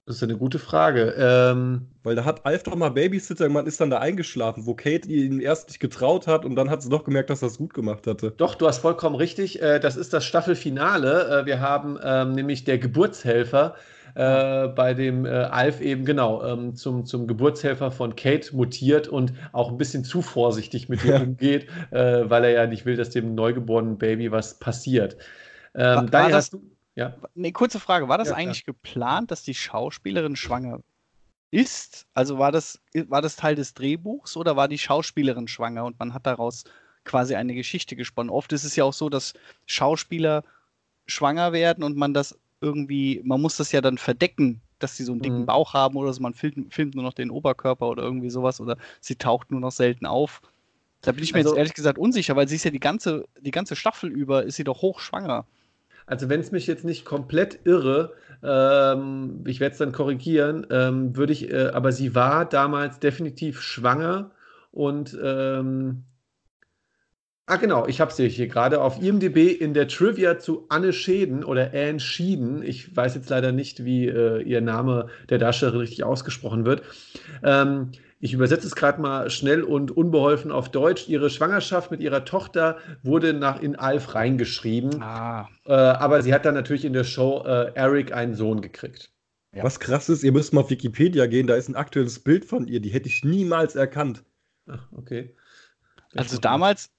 Das ist eine gute Frage. Ähm, Weil da hat Alf doch mal Babysitter, man ist dann da eingeschlafen, wo Kate ihn erst nicht getraut hat und dann hat sie doch gemerkt, dass er es gut gemacht hatte. Doch, du hast vollkommen richtig. Äh, das ist das Staffelfinale. Äh, wir haben ähm, nämlich der Geburtshelfer äh, bei dem äh, Alf eben genau ähm, zum, zum Geburtshelfer von Kate mutiert und auch ein bisschen zu vorsichtig mit ihr ja. umgeht, äh, weil er ja nicht will, dass dem neugeborenen Baby was passiert. Ähm, war, war das, du ja. Nee, kurze Frage. War das ja, eigentlich ja. geplant, dass die Schauspielerin schwanger ist? Also war das, war das Teil des Drehbuchs oder war die Schauspielerin schwanger und man hat daraus quasi eine Geschichte gesponnen? Oft ist es ja auch so, dass Schauspieler schwanger werden und man das irgendwie, man muss das ja dann verdecken, dass sie so einen dicken mhm. Bauch haben oder so, man filmt, filmt, nur noch den Oberkörper oder irgendwie sowas oder sie taucht nur noch selten auf. Da bin ich mir also, jetzt ehrlich gesagt unsicher, weil sie ist ja die ganze, die ganze Staffel über, ist sie doch hochschwanger. Also wenn es mich jetzt nicht komplett irre, ähm, ich werde es dann korrigieren, ähm, würde ich, äh, aber sie war damals definitiv schwanger und ähm, Ah, genau, ich habe sie hier gerade auf IMDb in der Trivia zu Anne Schäden oder Anne Schieden. Ich weiß jetzt leider nicht, wie äh, ihr Name der Darstellerin richtig ausgesprochen wird. Ähm, ich übersetze es gerade mal schnell und unbeholfen auf Deutsch. Ihre Schwangerschaft mit ihrer Tochter wurde nach in Alf reingeschrieben. Ah. Äh, aber sie hat dann natürlich in der Show äh, Eric einen Sohn gekriegt. Ja. Was krass ist, ihr müsst mal auf Wikipedia gehen, da ist ein aktuelles Bild von ihr, die hätte ich niemals erkannt. Ach, okay. also damals,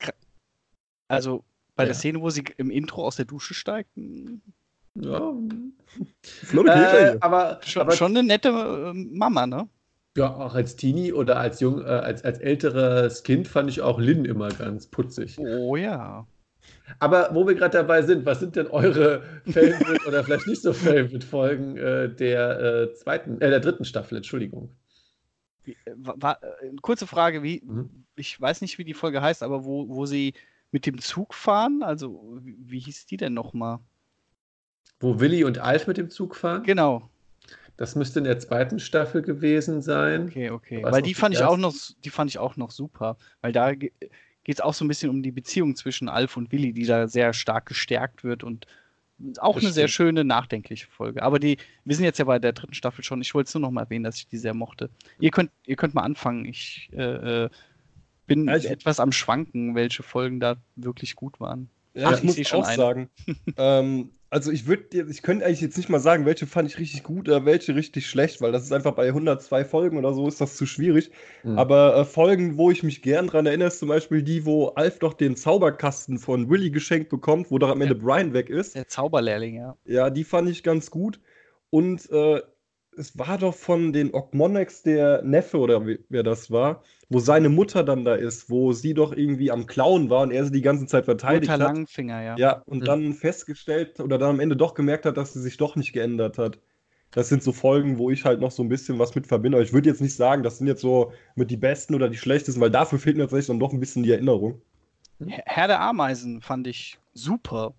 also bei ja. der Szene, wo sie im Intro aus der Dusche steigt. Ja. äh, aber, schon, aber schon eine nette äh, Mama, ne? Ja, auch als Teenie oder als jung, äh, als, als älteres Kind fand ich auch Lynn immer ganz putzig. Oh ja. Aber wo wir gerade dabei sind, was sind denn eure Favorite oder vielleicht nicht so Favorite-Folgen äh, der äh, zweiten, äh, der dritten Staffel, Entschuldigung? Wie, äh, war, äh, kurze Frage, wie, mhm. ich weiß nicht, wie die Folge heißt, aber wo, wo sie mit dem Zug fahren, also wie, wie hieß die denn nochmal? Wo Willi und Alf mit dem Zug fahren? Genau. Das müsste in der zweiten Staffel gewesen sein. Okay, okay. Weil die fand ich auch noch, die fand ich auch noch super. Weil da geht es auch so ein bisschen um die Beziehung zwischen Alf und Willi, die da sehr stark gestärkt wird und auch das eine stimmt. sehr schöne, nachdenkliche Folge. Aber die, wir sind jetzt ja bei der dritten Staffel schon. Ich wollte es nur noch mal erwähnen, dass ich die sehr mochte. Ihr könnt, ihr könnt mal anfangen. Ich äh, äh bin also, etwas am Schwanken, welche Folgen da wirklich gut waren. Ja, Ach, ich, muss auch ein. sagen. ähm, also ich würde, ich könnte eigentlich jetzt nicht mal sagen, welche fand ich richtig gut oder welche richtig schlecht, weil das ist einfach bei 102 Folgen oder so ist das zu schwierig. Mhm. Aber äh, Folgen, wo ich mich gern dran erinnere, ist zum Beispiel die, wo Alf doch den Zauberkasten von Willy geschenkt bekommt, wo doch am Ende ja. Brian weg ist. Der Zauberlehrling, ja. Ja, die fand ich ganz gut. Und äh, es war doch von den Ogmonex der Neffe oder wer das war, wo seine Mutter dann da ist, wo sie doch irgendwie am Klauen war und er sie die ganze Zeit verteidigt Mutter hat. Langfinger, ja. Ja, und mhm. dann festgestellt oder dann am Ende doch gemerkt hat, dass sie sich doch nicht geändert hat. Das sind so Folgen, wo ich halt noch so ein bisschen was mit verbinde. Aber ich würde jetzt nicht sagen, das sind jetzt so mit die besten oder die schlechtesten, weil dafür fehlt mir tatsächlich dann doch ein bisschen die Erinnerung. Herr der Ameisen fand ich super.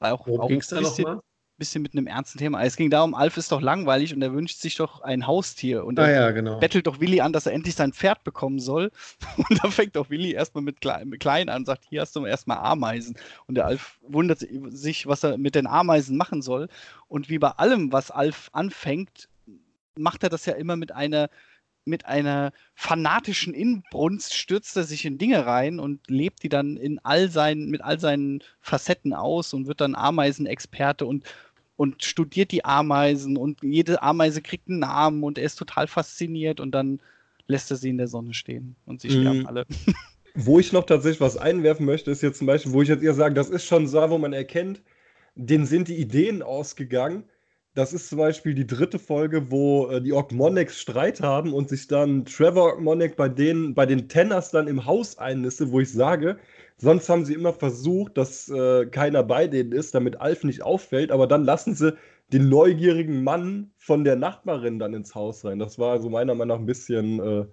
Auch, Worum ging es da nochmal? Bisschen mit einem ernsten Thema. Es ging darum, Alf ist doch langweilig und er wünscht sich doch ein Haustier. Und ah, er ja, genau. bettelt doch Willi an, dass er endlich sein Pferd bekommen soll. Und da fängt doch Willi erstmal mit, Kle mit Klein an und sagt, hier hast du erstmal Ameisen. Und der Alf wundert sich, was er mit den Ameisen machen soll. Und wie bei allem, was Alf anfängt, macht er das ja immer mit einer mit einer fanatischen Inbrunst stürzt er sich in Dinge rein und lebt die dann in all seinen, mit all seinen Facetten aus und wird dann Ameisenexperte und, und studiert die Ameisen und jede Ameise kriegt einen Namen und er ist total fasziniert und dann lässt er sie in der Sonne stehen und sie sterben mhm. alle. Wo ich noch tatsächlich was einwerfen möchte, ist jetzt zum Beispiel, wo ich jetzt eher sage, das ist schon so, wo man erkennt, denen sind die Ideen ausgegangen das ist zum Beispiel die dritte Folge, wo äh, die Ogmonics Streit haben und sich dann Trevor Ogmonic bei, bei den Tenners dann im Haus einniste, wo ich sage, sonst haben sie immer versucht, dass äh, keiner bei denen ist, damit Alf nicht auffällt, aber dann lassen sie den neugierigen Mann von der Nachbarin dann ins Haus rein. Das war also meiner Meinung nach ein bisschen, äh,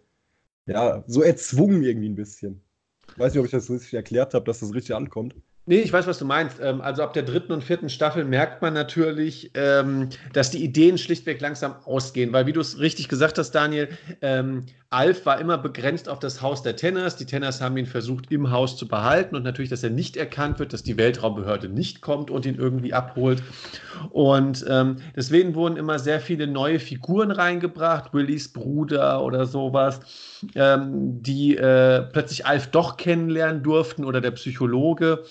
ja, so erzwungen irgendwie ein bisschen. Ich weiß nicht, ob ich das richtig erklärt habe, dass das richtig ankommt. Nee, ich weiß, was du meinst. Ähm, also ab der dritten und vierten Staffel merkt man natürlich, ähm, dass die Ideen schlichtweg langsam ausgehen. Weil, wie du es richtig gesagt hast, Daniel, ähm, Alf war immer begrenzt auf das Haus der Tenners. Die Tenners haben ihn versucht, im Haus zu behalten und natürlich, dass er nicht erkannt wird, dass die Weltraumbehörde nicht kommt und ihn irgendwie abholt. Und deswegen wurden immer sehr viele neue Figuren reingebracht, Willys Bruder oder sowas, die äh, plötzlich Alf doch kennenlernen durften oder der Psychologe.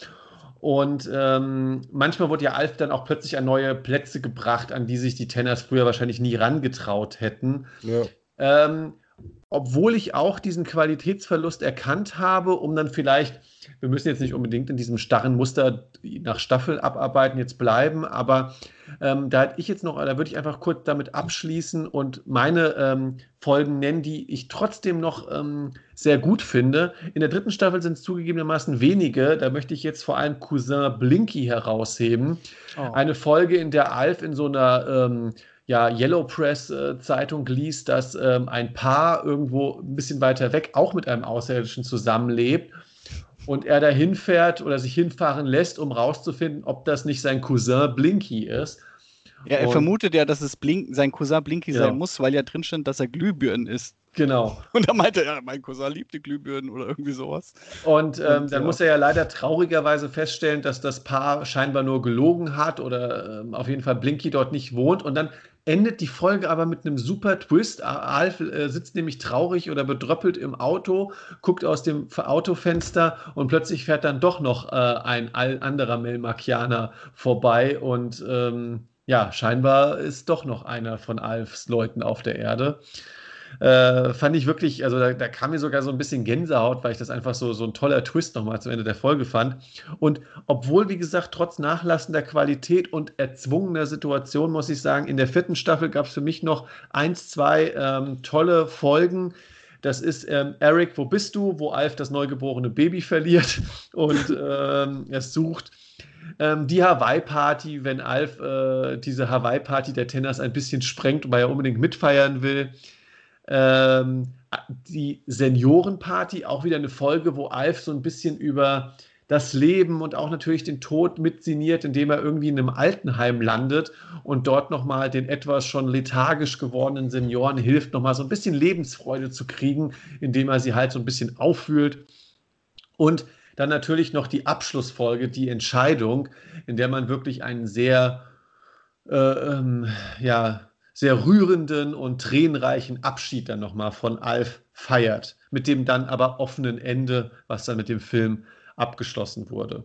Und ähm, manchmal wurde ja Alf dann auch plötzlich an neue Plätze gebracht, an die sich die Tenners früher wahrscheinlich nie rangetraut hätten. Ja. Ähm, obwohl ich auch diesen Qualitätsverlust erkannt habe, um dann vielleicht, wir müssen jetzt nicht unbedingt in diesem starren Muster nach Staffel abarbeiten, jetzt bleiben, aber ähm, da hätte ich jetzt noch, da würde ich einfach kurz damit abschließen und meine ähm, Folgen nennen, die ich trotzdem noch ähm, sehr gut finde. In der dritten Staffel sind es zugegebenermaßen wenige, da möchte ich jetzt vor allem Cousin Blinky herausheben. Oh. Eine Folge, in der Alf in so einer ähm, ja, Yellow Press äh, Zeitung liest, dass ähm, ein Paar irgendwo ein bisschen weiter weg auch mit einem Außerirdischen zusammenlebt und er dahin fährt oder sich hinfahren lässt, um rauszufinden, ob das nicht sein Cousin Blinky ist. Ja, er und, vermutet ja, dass es Blink, sein Cousin Blinky ja. sein muss, weil ja drin stand, dass er Glühbirnen ist. Genau. Und da meinte er, ja, mein Cousin liebt die Glühbirnen oder irgendwie sowas. Und, ähm, und dann ja. muss er ja leider traurigerweise feststellen, dass das Paar scheinbar nur gelogen hat oder ähm, auf jeden Fall Blinky dort nicht wohnt. Und dann endet die Folge aber mit einem super Twist. Alf äh, sitzt nämlich traurig oder bedröppelt im Auto, guckt aus dem Autofenster und plötzlich fährt dann doch noch äh, ein anderer Melmakianer vorbei und ähm, ja, scheinbar ist doch noch einer von Alfs Leuten auf der Erde. Äh, fand ich wirklich, also da, da, kam mir sogar so ein bisschen Gänsehaut, weil ich das einfach so, so ein toller Twist nochmal zum Ende der Folge fand. Und obwohl, wie gesagt, trotz nachlassender Qualität und erzwungener Situation, muss ich sagen, in der vierten Staffel gab es für mich noch eins, zwei ähm, tolle Folgen. Das ist ähm, Eric, wo bist du? Wo Alf das neugeborene Baby verliert und ähm, es sucht. Ähm, die Hawaii-Party, wenn Alf äh, diese Hawaii-Party der Tenners ein bisschen sprengt, weil er unbedingt mitfeiern will. Ähm, die Seniorenparty, auch wieder eine Folge, wo Alf so ein bisschen über das Leben und auch natürlich den Tod mitsiniert, indem er irgendwie in einem Altenheim landet und dort nochmal den etwas schon lethargisch gewordenen Senioren hilft, nochmal so ein bisschen Lebensfreude zu kriegen, indem er sie halt so ein bisschen auffühlt. Und dann natürlich noch die Abschlussfolge, die Entscheidung, in der man wirklich einen sehr, äh, ähm, ja, sehr rührenden und tränenreichen Abschied dann nochmal von Alf feiert. Mit dem dann aber offenen Ende, was dann mit dem Film abgeschlossen wurde.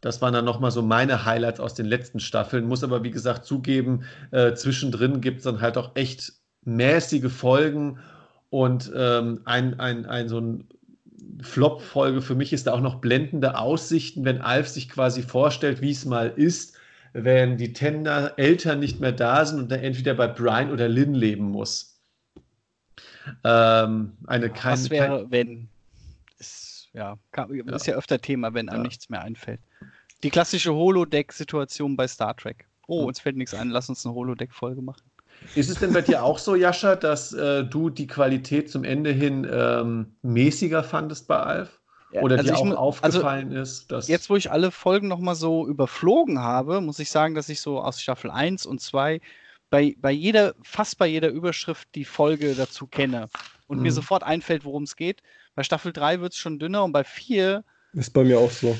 Das waren dann nochmal so meine Highlights aus den letzten Staffeln. Muss aber, wie gesagt, zugeben, äh, zwischendrin gibt es dann halt auch echt mäßige Folgen und ähm, ein, ein, ein so ein Flop-Folge für mich ist da auch noch blendende Aussichten, wenn Alf sich quasi vorstellt, wie es mal ist wenn die Tender Eltern nicht mehr da sind und er entweder bei Brian oder Lynn leben muss. Ähm, eine keine, Was wäre, kein, wenn? Ist ja, kann, ist ja. ja öfter Thema, wenn einem ja. nichts mehr einfällt. Die klassische Holodeck-Situation bei Star Trek. Oh, uns fällt nichts ein, lass uns eine Holodeck-Folge machen. Ist es denn bei dir auch so, Jascha, dass äh, du die Qualität zum Ende hin ähm, mäßiger fandest bei Alf? Oder also dir auch aufgefallen also ist, dass. Jetzt, wo ich alle Folgen nochmal so überflogen habe, muss ich sagen, dass ich so aus Staffel 1 und 2 bei, bei jeder, fast bei jeder Überschrift die Folge dazu kenne und mhm. mir sofort einfällt, worum es geht. Bei Staffel 3 wird es schon dünner und bei 4 ist bei mir auch so.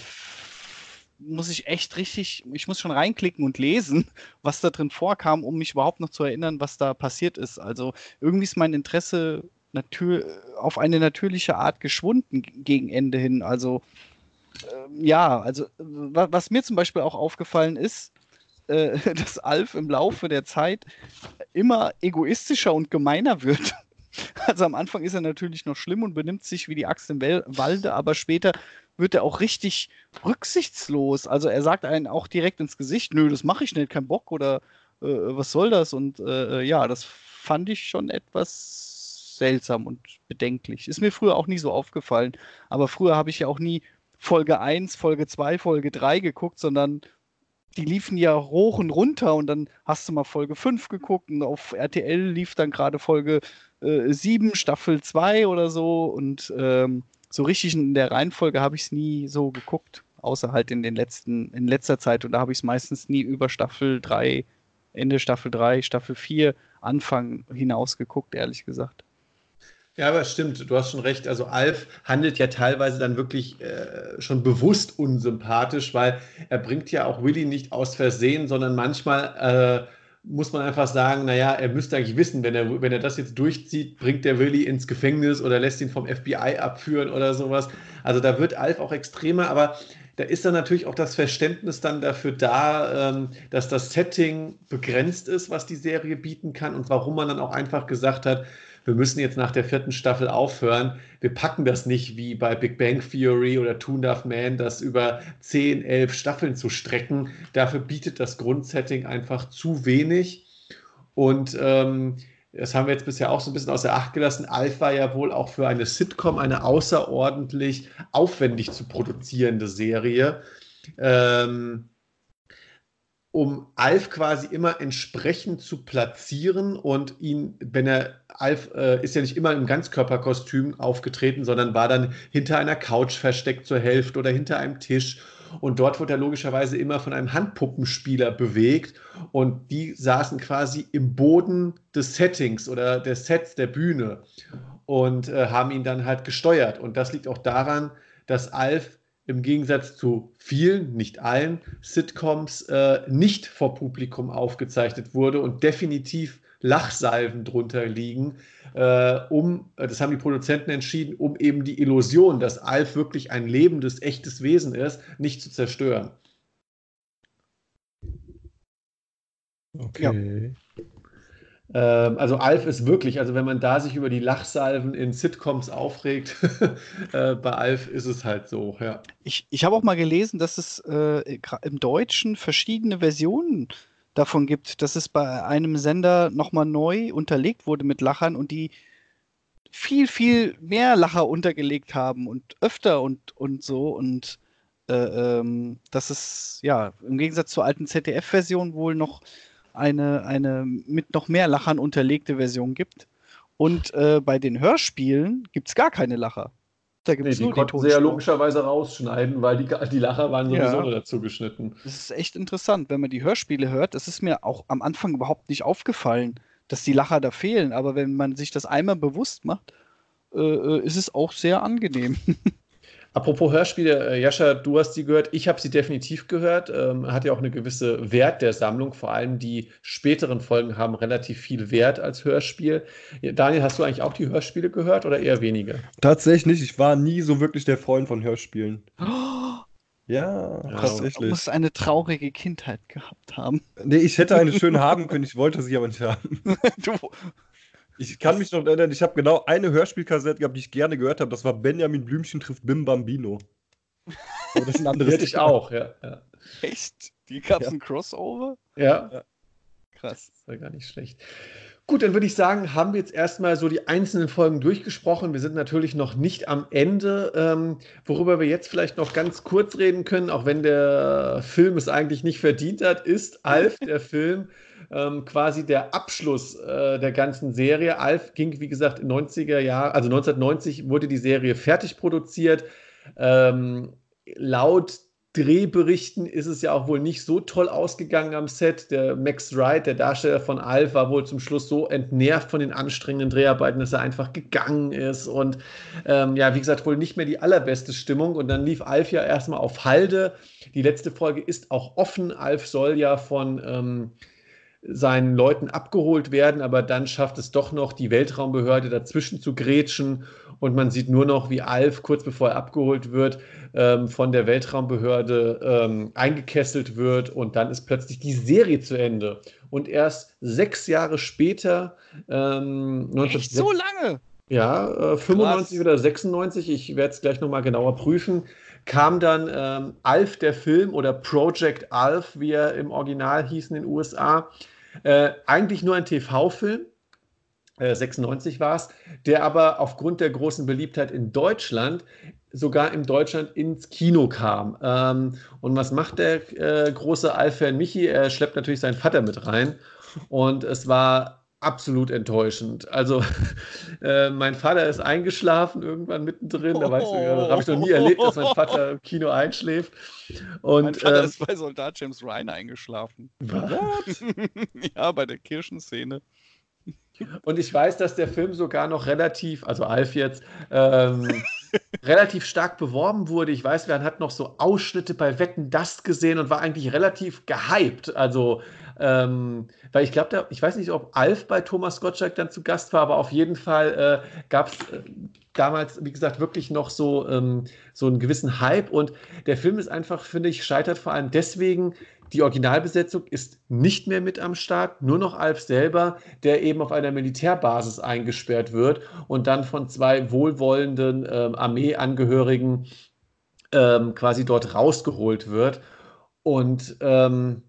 Muss ich echt richtig, ich muss schon reinklicken und lesen, was da drin vorkam, um mich überhaupt noch zu erinnern, was da passiert ist. Also irgendwie ist mein Interesse natür auf eine natürliche Art geschwunden gegen Ende hin. Also äh, ja, also was mir zum Beispiel auch aufgefallen ist, äh, dass Alf im Laufe der Zeit immer egoistischer und gemeiner wird. Also am Anfang ist er natürlich noch schlimm und benimmt sich wie die Axt im Walde, aber später wird er auch richtig rücksichtslos. Also er sagt einen auch direkt ins Gesicht, nö, das mache ich nicht, kein Bock oder äh, was soll das? Und äh, äh ja, das fand ich schon etwas seltsam und bedenklich. Ist mir früher auch nie so aufgefallen. Aber früher habe ich ja auch nie Folge 1, Folge 2, Folge 3 geguckt, sondern die liefen ja hoch und runter und dann hast du mal Folge 5 geguckt und auf RTL lief dann gerade Folge äh, 7, Staffel 2 oder so und ähm, so richtig in der Reihenfolge habe ich es nie so geguckt. außer halt in den letzten, in letzter Zeit. Und da habe ich es meistens nie über Staffel 3, Ende Staffel 3, Staffel 4, Anfang hinaus geguckt, ehrlich gesagt. Ja, aber stimmt, du hast schon recht. Also Alf handelt ja teilweise dann wirklich äh, schon bewusst unsympathisch, weil er bringt ja auch Willy nicht aus Versehen, sondern manchmal äh, muss man einfach sagen, naja, er müsste eigentlich wissen, wenn er, wenn er das jetzt durchzieht, bringt der Willy ins Gefängnis oder lässt ihn vom FBI abführen oder sowas. Also da wird Alf auch extremer, aber da ist dann natürlich auch das Verständnis dann dafür da, ähm, dass das Setting begrenzt ist, was die Serie bieten kann und warum man dann auch einfach gesagt hat, wir müssen jetzt nach der vierten Staffel aufhören. Wir packen das nicht wie bei Big Bang Theory oder Toon Darth Man, das über 10, 11 Staffeln zu strecken. Dafür bietet das Grundsetting einfach zu wenig. Und ähm, das haben wir jetzt bisher auch so ein bisschen außer Acht gelassen. Alf war ja wohl auch für eine Sitcom eine außerordentlich aufwendig zu produzierende Serie. Ähm, um Alf quasi immer entsprechend zu platzieren und ihn, wenn er, Alf äh, ist ja nicht immer im Ganzkörperkostüm aufgetreten, sondern war dann hinter einer Couch versteckt zur Hälfte oder hinter einem Tisch. Und dort wurde er logischerweise immer von einem Handpuppenspieler bewegt. Und die saßen quasi im Boden des Settings oder des Sets der Bühne und äh, haben ihn dann halt gesteuert. Und das liegt auch daran, dass Alf im Gegensatz zu vielen, nicht allen Sitcoms äh, nicht vor Publikum aufgezeichnet wurde und definitiv Lachsalven drunter liegen, äh, um, äh, das haben die Produzenten entschieden, um eben die Illusion, dass Alf wirklich ein lebendes, echtes Wesen ist, nicht zu zerstören. Okay. Ja. Ähm, also Alf ist wirklich, also wenn man da sich über die Lachsalven in Sitcoms aufregt, äh, bei Alf ist es halt so, ja. Ich, ich habe auch mal gelesen, dass es äh, im Deutschen verschiedene Versionen davon gibt, dass es bei einem Sender nochmal neu unterlegt wurde mit Lachern und die viel, viel mehr Lacher untergelegt haben und öfter und, und so und äh, ähm, dass es ja im Gegensatz zur alten ZDF-Version wohl noch eine, eine mit noch mehr Lachern unterlegte Version gibt. Und äh, bei den Hörspielen gibt es gar keine Lacher. Da gibt's nee, die nur konnten die sie ja logischerweise rausschneiden, weil die, die Lacher waren sowieso ja. dazu geschnitten. Das ist echt interessant, wenn man die Hörspiele hört. Das ist mir auch am Anfang überhaupt nicht aufgefallen, dass die Lacher da fehlen. Aber wenn man sich das einmal bewusst macht, äh, äh ist es auch sehr angenehm. Apropos Hörspiele, äh, Jascha, du hast sie gehört, ich habe sie definitiv gehört. Ähm, hat ja auch eine gewisse Wert der Sammlung. Vor allem die späteren Folgen haben relativ viel Wert als Hörspiel. Daniel, hast du eigentlich auch die Hörspiele gehört oder eher wenige? Tatsächlich nicht. Ich war nie so wirklich der Freund von Hörspielen. Oh. Ja, ja, tatsächlich. Du musst eine traurige Kindheit gehabt haben. Nee, ich hätte eine schön haben können, ich wollte sie aber nicht haben. du, ich kann mich noch erinnern, ich habe genau eine Hörspielkassette gehabt, die ich gerne gehört habe. Das war Benjamin Blümchen trifft Bim Bambino. Aber das ist ein anderes Hätte ich auch, ja, ja. Echt? Die gab es ja. ein Crossover? Ja. ja. Krass. Das war gar nicht schlecht. Gut, dann würde ich sagen, haben wir jetzt erstmal so die einzelnen Folgen durchgesprochen. Wir sind natürlich noch nicht am Ende. Ähm, worüber wir jetzt vielleicht noch ganz kurz reden können, auch wenn der Film es eigentlich nicht verdient hat, ist Alf, der Film ähm, quasi der Abschluss äh, der ganzen Serie. Alf ging, wie gesagt, in 90er Jahren, also 1990 wurde die Serie fertig produziert. Ähm, laut Drehberichten ist es ja auch wohl nicht so toll ausgegangen am Set. Der Max Wright, der Darsteller von Alf, war wohl zum Schluss so entnervt von den anstrengenden Dreharbeiten, dass er einfach gegangen ist. Und ähm, ja, wie gesagt, wohl nicht mehr die allerbeste Stimmung. Und dann lief Alf ja erstmal auf Halde. Die letzte Folge ist auch offen. Alf soll ja von ähm, seinen Leuten abgeholt werden, aber dann schafft es doch noch die Weltraumbehörde dazwischen zu grätschen und man sieht nur noch, wie Alf kurz bevor er abgeholt wird, ähm, von der Weltraumbehörde ähm, eingekesselt wird und dann ist plötzlich die Serie zu Ende. Und erst sechs Jahre später, ähm, Echt so lange? Ja, äh, 95 Krass. oder 96, ich werde es gleich nochmal genauer prüfen, kam dann ähm, Alf, der Film, oder Project Alf, wie er im Original hieß in den USA. Äh, eigentlich nur ein TV-Film, äh, 96 war es, der aber aufgrund der großen Beliebtheit in Deutschland sogar in Deutschland ins Kino kam. Ähm, und was macht der äh, große Alf-Fan Michi? Er schleppt natürlich seinen Vater mit rein. Und es war absolut enttäuschend. Also, äh, mein Vater ist eingeschlafen irgendwann mittendrin. Da, weißt du, da habe ich noch nie erlebt, dass mein Vater im Kino einschläft. Und, mein Vater ähm, ist bei Soldat James Ryan eingeschlafen. Was? ja, bei der Kirchenszene. Und ich weiß, dass der Film sogar noch relativ, also Alf jetzt, ähm, relativ stark beworben wurde. Ich weiß, wer hat noch so Ausschnitte bei Wetten Das gesehen und war eigentlich relativ gehypt. Also ähm, weil ich glaube, ich weiß nicht, ob Alf bei Thomas Gottschalk dann zu Gast war, aber auf jeden Fall äh, gab es äh, damals, wie gesagt, wirklich noch so, ähm, so einen gewissen Hype. Und der Film ist einfach, finde ich, scheitert vor allem deswegen, die Originalbesetzung ist nicht mehr mit am Start, nur noch Alf selber, der eben auf einer Militärbasis eingesperrt wird und dann von zwei wohlwollenden ähm, Armeeangehörigen ähm, quasi dort rausgeholt wird. Und ähm,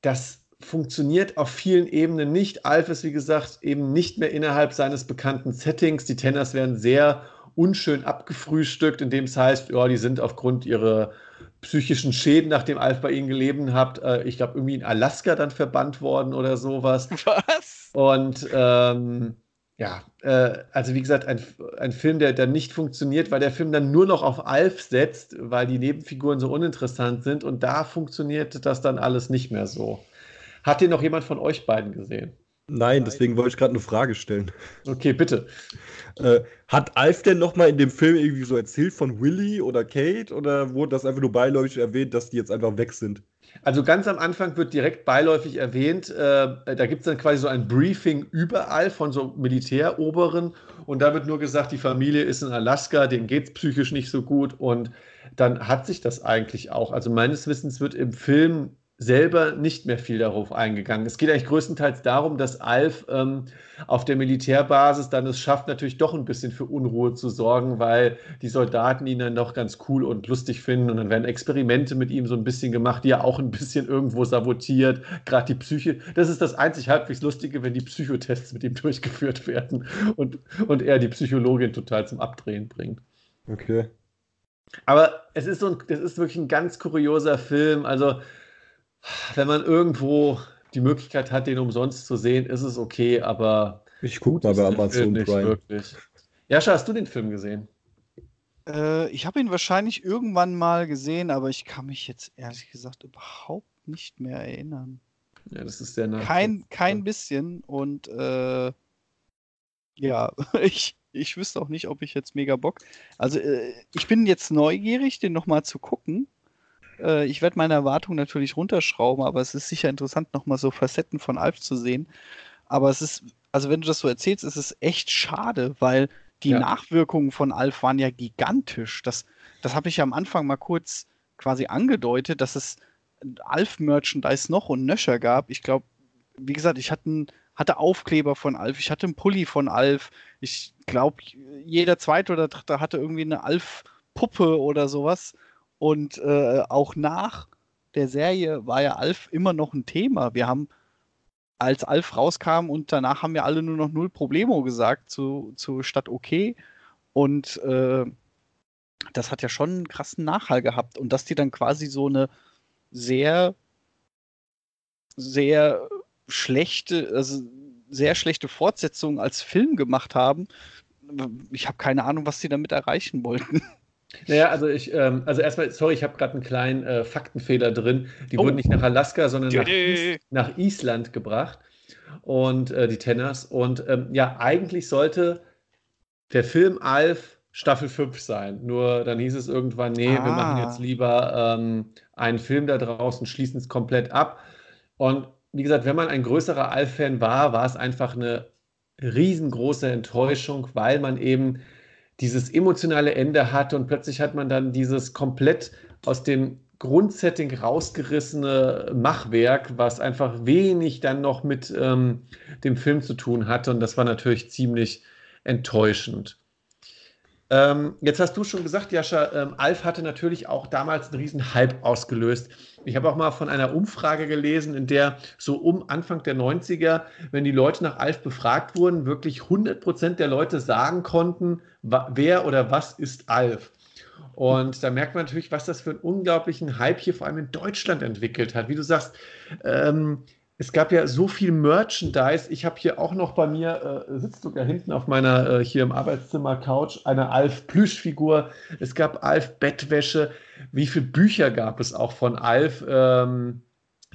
das funktioniert auf vielen Ebenen nicht. Alf ist, wie gesagt, eben nicht mehr innerhalb seines bekannten Settings. Die Tenners werden sehr unschön abgefrühstückt, indem es heißt, ja, die sind aufgrund ihrer psychischen Schäden, nachdem Alf bei ihnen gelebt hat, äh, ich glaube, irgendwie in Alaska dann verbannt worden oder sowas. Was? Und ähm, ja, äh, also wie gesagt, ein, ein Film, der dann nicht funktioniert, weil der Film dann nur noch auf Alf setzt, weil die Nebenfiguren so uninteressant sind und da funktioniert das dann alles nicht mehr so. Hat den noch jemand von euch beiden gesehen? Nein, deswegen wollte ich gerade eine Frage stellen. Okay, bitte. Äh, hat Alf denn nochmal in dem Film irgendwie so erzählt von Willy oder Kate oder wurde das einfach nur beiläufig erwähnt, dass die jetzt einfach weg sind? Also ganz am Anfang wird direkt beiläufig erwähnt, äh, da gibt es dann quasi so ein Briefing überall von so Militäroberen und da wird nur gesagt, die Familie ist in Alaska, denen geht es psychisch nicht so gut und dann hat sich das eigentlich auch. Also meines Wissens wird im Film selber nicht mehr viel darauf eingegangen. Es geht eigentlich größtenteils darum, dass Alf ähm, auf der Militärbasis dann es schafft, natürlich doch ein bisschen für Unruhe zu sorgen, weil die Soldaten ihn dann doch ganz cool und lustig finden und dann werden Experimente mit ihm so ein bisschen gemacht, die er auch ein bisschen irgendwo sabotiert. Gerade die Psyche, das ist das einzig halbwegs Lustige, wenn die Psychotests mit ihm durchgeführt werden und, und er die Psychologin total zum Abdrehen bringt. Okay. Aber es ist so ein, das ist wirklich ein ganz kurioser Film. Also wenn man irgendwo die Möglichkeit hat, den umsonst zu sehen, ist es okay, aber. Ich gucke mal bei Amazon Prime. Wirklich. Jascha, hast du den Film gesehen? Äh, ich habe ihn wahrscheinlich irgendwann mal gesehen, aber ich kann mich jetzt ehrlich gesagt überhaupt nicht mehr erinnern. Ja, das ist sehr nah. Kein, kein bisschen und äh, ja, ich, ich wüsste auch nicht, ob ich jetzt mega Bock. Also, äh, ich bin jetzt neugierig, den nochmal zu gucken. Äh, ich werde meine Erwartungen natürlich runterschrauben, aber es ist sicher interessant, nochmal so Facetten von Alf zu sehen. Aber es ist, also wenn du das so erzählst, ist es echt schade, weil die ja. Nachwirkungen von Alf waren ja gigantisch. Das, das habe ich ja am Anfang mal kurz quasi angedeutet, dass es Alf-Merchandise noch und nöcher gab. Ich glaube, wie gesagt, ich hatte, hatte Aufkleber von Alf, ich hatte einen Pulli von Alf. Ich glaube, jeder zweite oder dritte hatte irgendwie eine Alf-Puppe oder sowas. Und äh, auch nach der Serie war ja Alf immer noch ein Thema. Wir haben, als Alf rauskam und danach haben wir alle nur noch null Problemo gesagt zu, zu Stadt OK. Und äh, das hat ja schon einen krassen Nachhall gehabt. Und dass die dann quasi so eine sehr, sehr schlechte, also sehr schlechte Fortsetzung als Film gemacht haben. Ich habe keine Ahnung, was sie damit erreichen wollten. Naja, also ich, ähm, also erstmal, sorry, ich habe gerade einen kleinen äh, Faktenfehler drin. Die oh. wurden nicht nach Alaska, sondern nach, Is nach, Island gebracht. Und äh, die Tenners. Und ähm, ja, eigentlich sollte der Film Alf Staffel 5 sein. Nur dann hieß es irgendwann, nee, ah. wir machen jetzt lieber ähm, einen Film da draußen, schließen es komplett ab. Und wie gesagt, wenn man ein größerer Alf-Fan war, war es einfach eine riesengroße Enttäuschung, weil man eben dieses emotionale Ende hatte und plötzlich hat man dann dieses komplett aus dem Grundsetting rausgerissene Machwerk, was einfach wenig dann noch mit ähm, dem Film zu tun hatte und das war natürlich ziemlich enttäuschend. Ähm, jetzt hast du schon gesagt, Jascha, ähm, Alf hatte natürlich auch damals einen riesen Hype ausgelöst. Ich habe auch mal von einer Umfrage gelesen, in der so um Anfang der 90er, wenn die Leute nach Alf befragt wurden, wirklich 100 Prozent der Leute sagen konnten, wer oder was ist Alf. Und da merkt man natürlich, was das für einen unglaublichen Hype hier vor allem in Deutschland entwickelt hat. Wie du sagst, ähm, es gab ja so viel Merchandise. Ich habe hier auch noch bei mir, äh, sitzt sogar hinten auf meiner, äh, hier im Arbeitszimmer Couch, eine Alf Plüschfigur. Es gab Alf Bettwäsche. Wie viele Bücher gab es auch von Alf, ähm,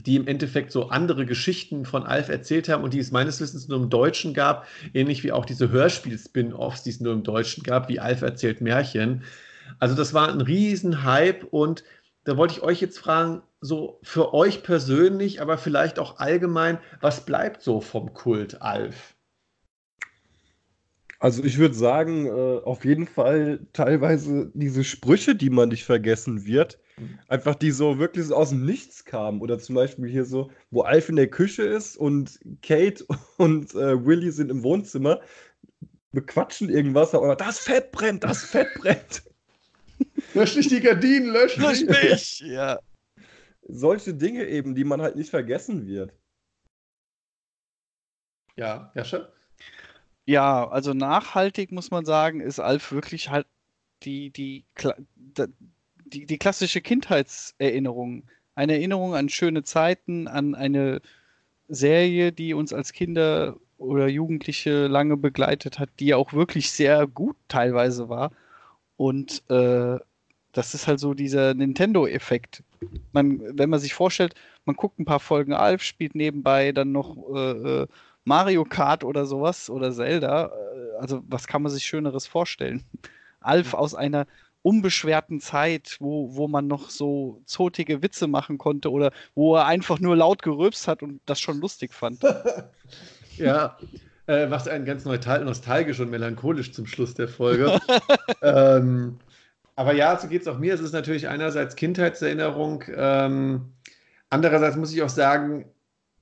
die im Endeffekt so andere Geschichten von Alf erzählt haben und die es meines Wissens nur im Deutschen gab, ähnlich wie auch diese Hörspiel-Spin-Offs, die es nur im Deutschen gab, wie Alf erzählt Märchen. Also das war ein Riesenhype und da wollte ich euch jetzt fragen, so für euch persönlich, aber vielleicht auch allgemein, was bleibt so vom Kult Alf? Also ich würde sagen, äh, auf jeden Fall teilweise diese Sprüche, die man nicht vergessen wird. Mhm. Einfach die so wirklich so aus dem Nichts kamen. Oder zum Beispiel hier so, wo Alf in der Küche ist und Kate und äh, Willy sind im Wohnzimmer, bequatschen irgendwas, aber das Fett brennt, das Fett brennt. Lösch nicht die Gardinen, lösch, lösch mich. Ja. Solche Dinge eben, die man halt nicht vergessen wird. Ja, ja, schon. Ja, also nachhaltig muss man sagen, ist Alf wirklich halt die, die, die, die klassische Kindheitserinnerung. Eine Erinnerung an schöne Zeiten, an eine Serie, die uns als Kinder oder Jugendliche lange begleitet hat, die ja auch wirklich sehr gut teilweise war. Und äh, das ist halt so dieser Nintendo-Effekt. Man, wenn man sich vorstellt, man guckt ein paar Folgen Alf, spielt nebenbei dann noch äh, äh Mario Kart oder sowas oder Zelda. Äh, also was kann man sich Schöneres vorstellen? Alf aus einer unbeschwerten Zeit, wo, wo man noch so zotige Witze machen konnte oder wo er einfach nur laut gerülpst hat und das schon lustig fand. ja, äh, macht einen ganz nostalgisch und melancholisch zum Schluss der Folge. ähm, aber ja, so geht es auch mir. Es ist natürlich einerseits Kindheitserinnerung. Ähm, andererseits muss ich auch sagen,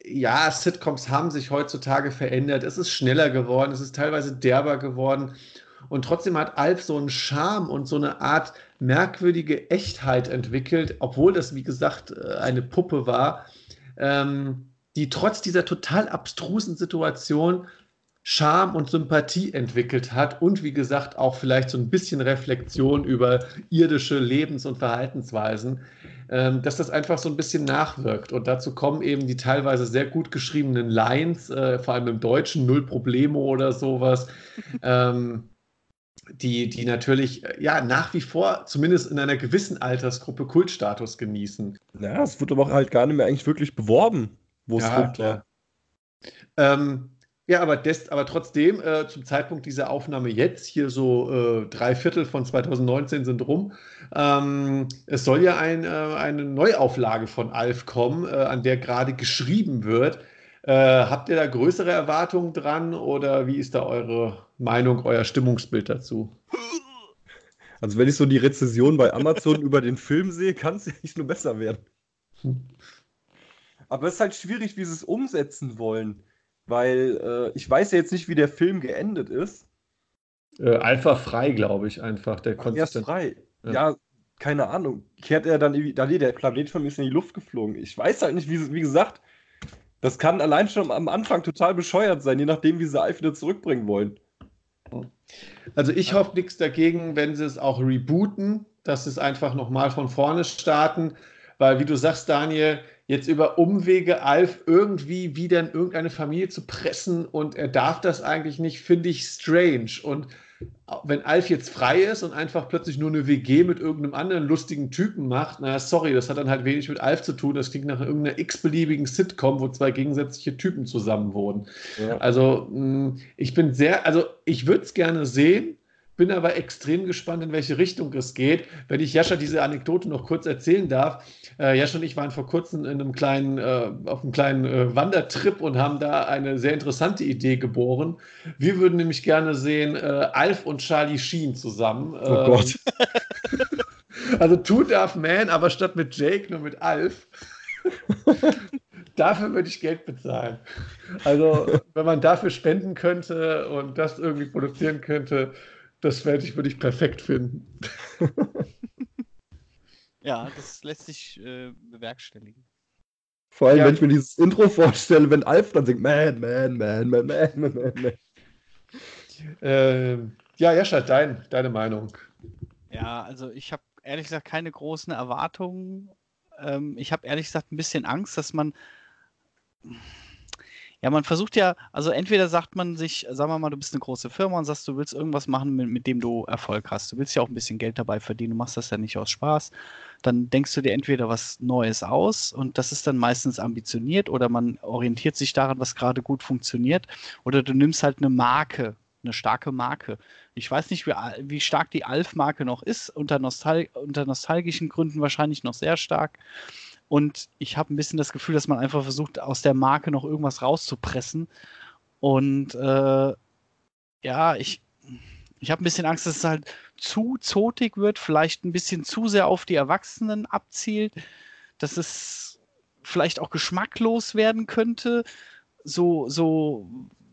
ja, Sitcoms haben sich heutzutage verändert. Es ist schneller geworden, es ist teilweise derber geworden. Und trotzdem hat Alf so einen Charme und so eine Art merkwürdige Echtheit entwickelt, obwohl das, wie gesagt, äh, eine Puppe war, ähm, die trotz dieser total abstrusen Situation Charme und Sympathie entwickelt hat und wie gesagt auch vielleicht so ein bisschen Reflexion über irdische Lebens- und Verhaltensweisen, ähm, dass das einfach so ein bisschen nachwirkt. Und dazu kommen eben die teilweise sehr gut geschriebenen Lines, äh, vor allem im Deutschen, Null Probleme oder sowas. ähm, die, die natürlich äh, ja nach wie vor zumindest in einer gewissen Altersgruppe Kultstatus genießen. Ja, es wird aber auch halt gar nicht mehr eigentlich wirklich beworben, wo es ja, rumkommt. Ähm, ja, aber, des, aber trotzdem, äh, zum Zeitpunkt dieser Aufnahme jetzt, hier so äh, drei Viertel von 2019 sind rum, ähm, es soll ja ein, äh, eine Neuauflage von Alf kommen, äh, an der gerade geschrieben wird. Äh, habt ihr da größere Erwartungen dran oder wie ist da eure Meinung, euer Stimmungsbild dazu? Also wenn ich so die Rezession bei Amazon über den Film sehe, kann es ja nicht nur besser werden. Hm. Aber es ist halt schwierig, wie sie es umsetzen wollen. Weil äh, ich weiß ja jetzt nicht, wie der Film geendet ist. Äh, einfach frei, glaube ich, einfach. Der Ach, erst frei. Ja. ja. keine Ahnung. Kehrt er dann irgendwie. Da, der Planet von mir ist in die Luft geflogen. Ich weiß halt nicht, wie, wie gesagt, das kann allein schon am Anfang total bescheuert sein, je nachdem, wie sie Alf wieder zurückbringen wollen. Also ich hoffe nichts dagegen, wenn sie es auch rebooten, dass sie es einfach nochmal von vorne starten, weil wie du sagst, Daniel, jetzt über Umwege Alf irgendwie wieder in irgendeine Familie zu pressen und er darf das eigentlich nicht, finde ich strange. Und wenn Alf jetzt frei ist und einfach plötzlich nur eine WG mit irgendeinem anderen lustigen Typen macht, naja, sorry, das hat dann halt wenig mit Alf zu tun. Das klingt nach irgendeiner x-beliebigen Sitcom, wo zwei gegensätzliche Typen zusammen wohnen. Ja. Also, mm, ich bin sehr, also ich würde es gerne sehen bin aber extrem gespannt, in welche Richtung es geht. Wenn ich Jascha diese Anekdote noch kurz erzählen darf. Äh, Jascha und ich waren vor kurzem in einem kleinen, äh, auf einem kleinen äh, Wandertrip und haben da eine sehr interessante Idee geboren. Wir würden nämlich gerne sehen, äh, Alf und Charlie Sheen zusammen. Oh ähm, Gott. also Two Darf Man, aber statt mit Jake nur mit Alf. dafür würde ich Geld bezahlen. Also, wenn man dafür spenden könnte und das irgendwie produzieren könnte, das werde ich, würde ich perfekt finden. ja, das lässt sich äh, bewerkstelligen. Vor allem, ja, wenn ich mir dieses Intro vorstelle, wenn Alf dann singt, man, man, man, man, man, man, man. Äh, ja, Jascha, dein, deine Meinung. Ja, also ich habe ehrlich gesagt keine großen Erwartungen. Ähm, ich habe ehrlich gesagt ein bisschen Angst, dass man ja, man versucht ja, also entweder sagt man sich, sagen wir mal, du bist eine große Firma und sagst, du willst irgendwas machen, mit, mit, dem du Erfolg hast. Du willst ja auch ein bisschen Geld dabei verdienen, du machst das ja nicht aus Spaß. Dann denkst du dir entweder was Neues aus und das ist dann meistens ambitioniert oder man orientiert sich daran, was gerade gut funktioniert. Oder du nimmst halt eine Marke, eine starke Marke. Ich weiß nicht, wie, wie stark die Alf-Marke noch ist, unter, Nostal unter nostalgischen Gründen wahrscheinlich noch sehr stark. Und ich habe ein bisschen das Gefühl, dass man einfach versucht, aus der Marke noch irgendwas rauszupressen. Und äh, ja, ich, ich habe ein bisschen Angst, dass es halt zu zotig wird, vielleicht ein bisschen zu sehr auf die Erwachsenen abzielt, dass es vielleicht auch geschmacklos werden könnte. So, so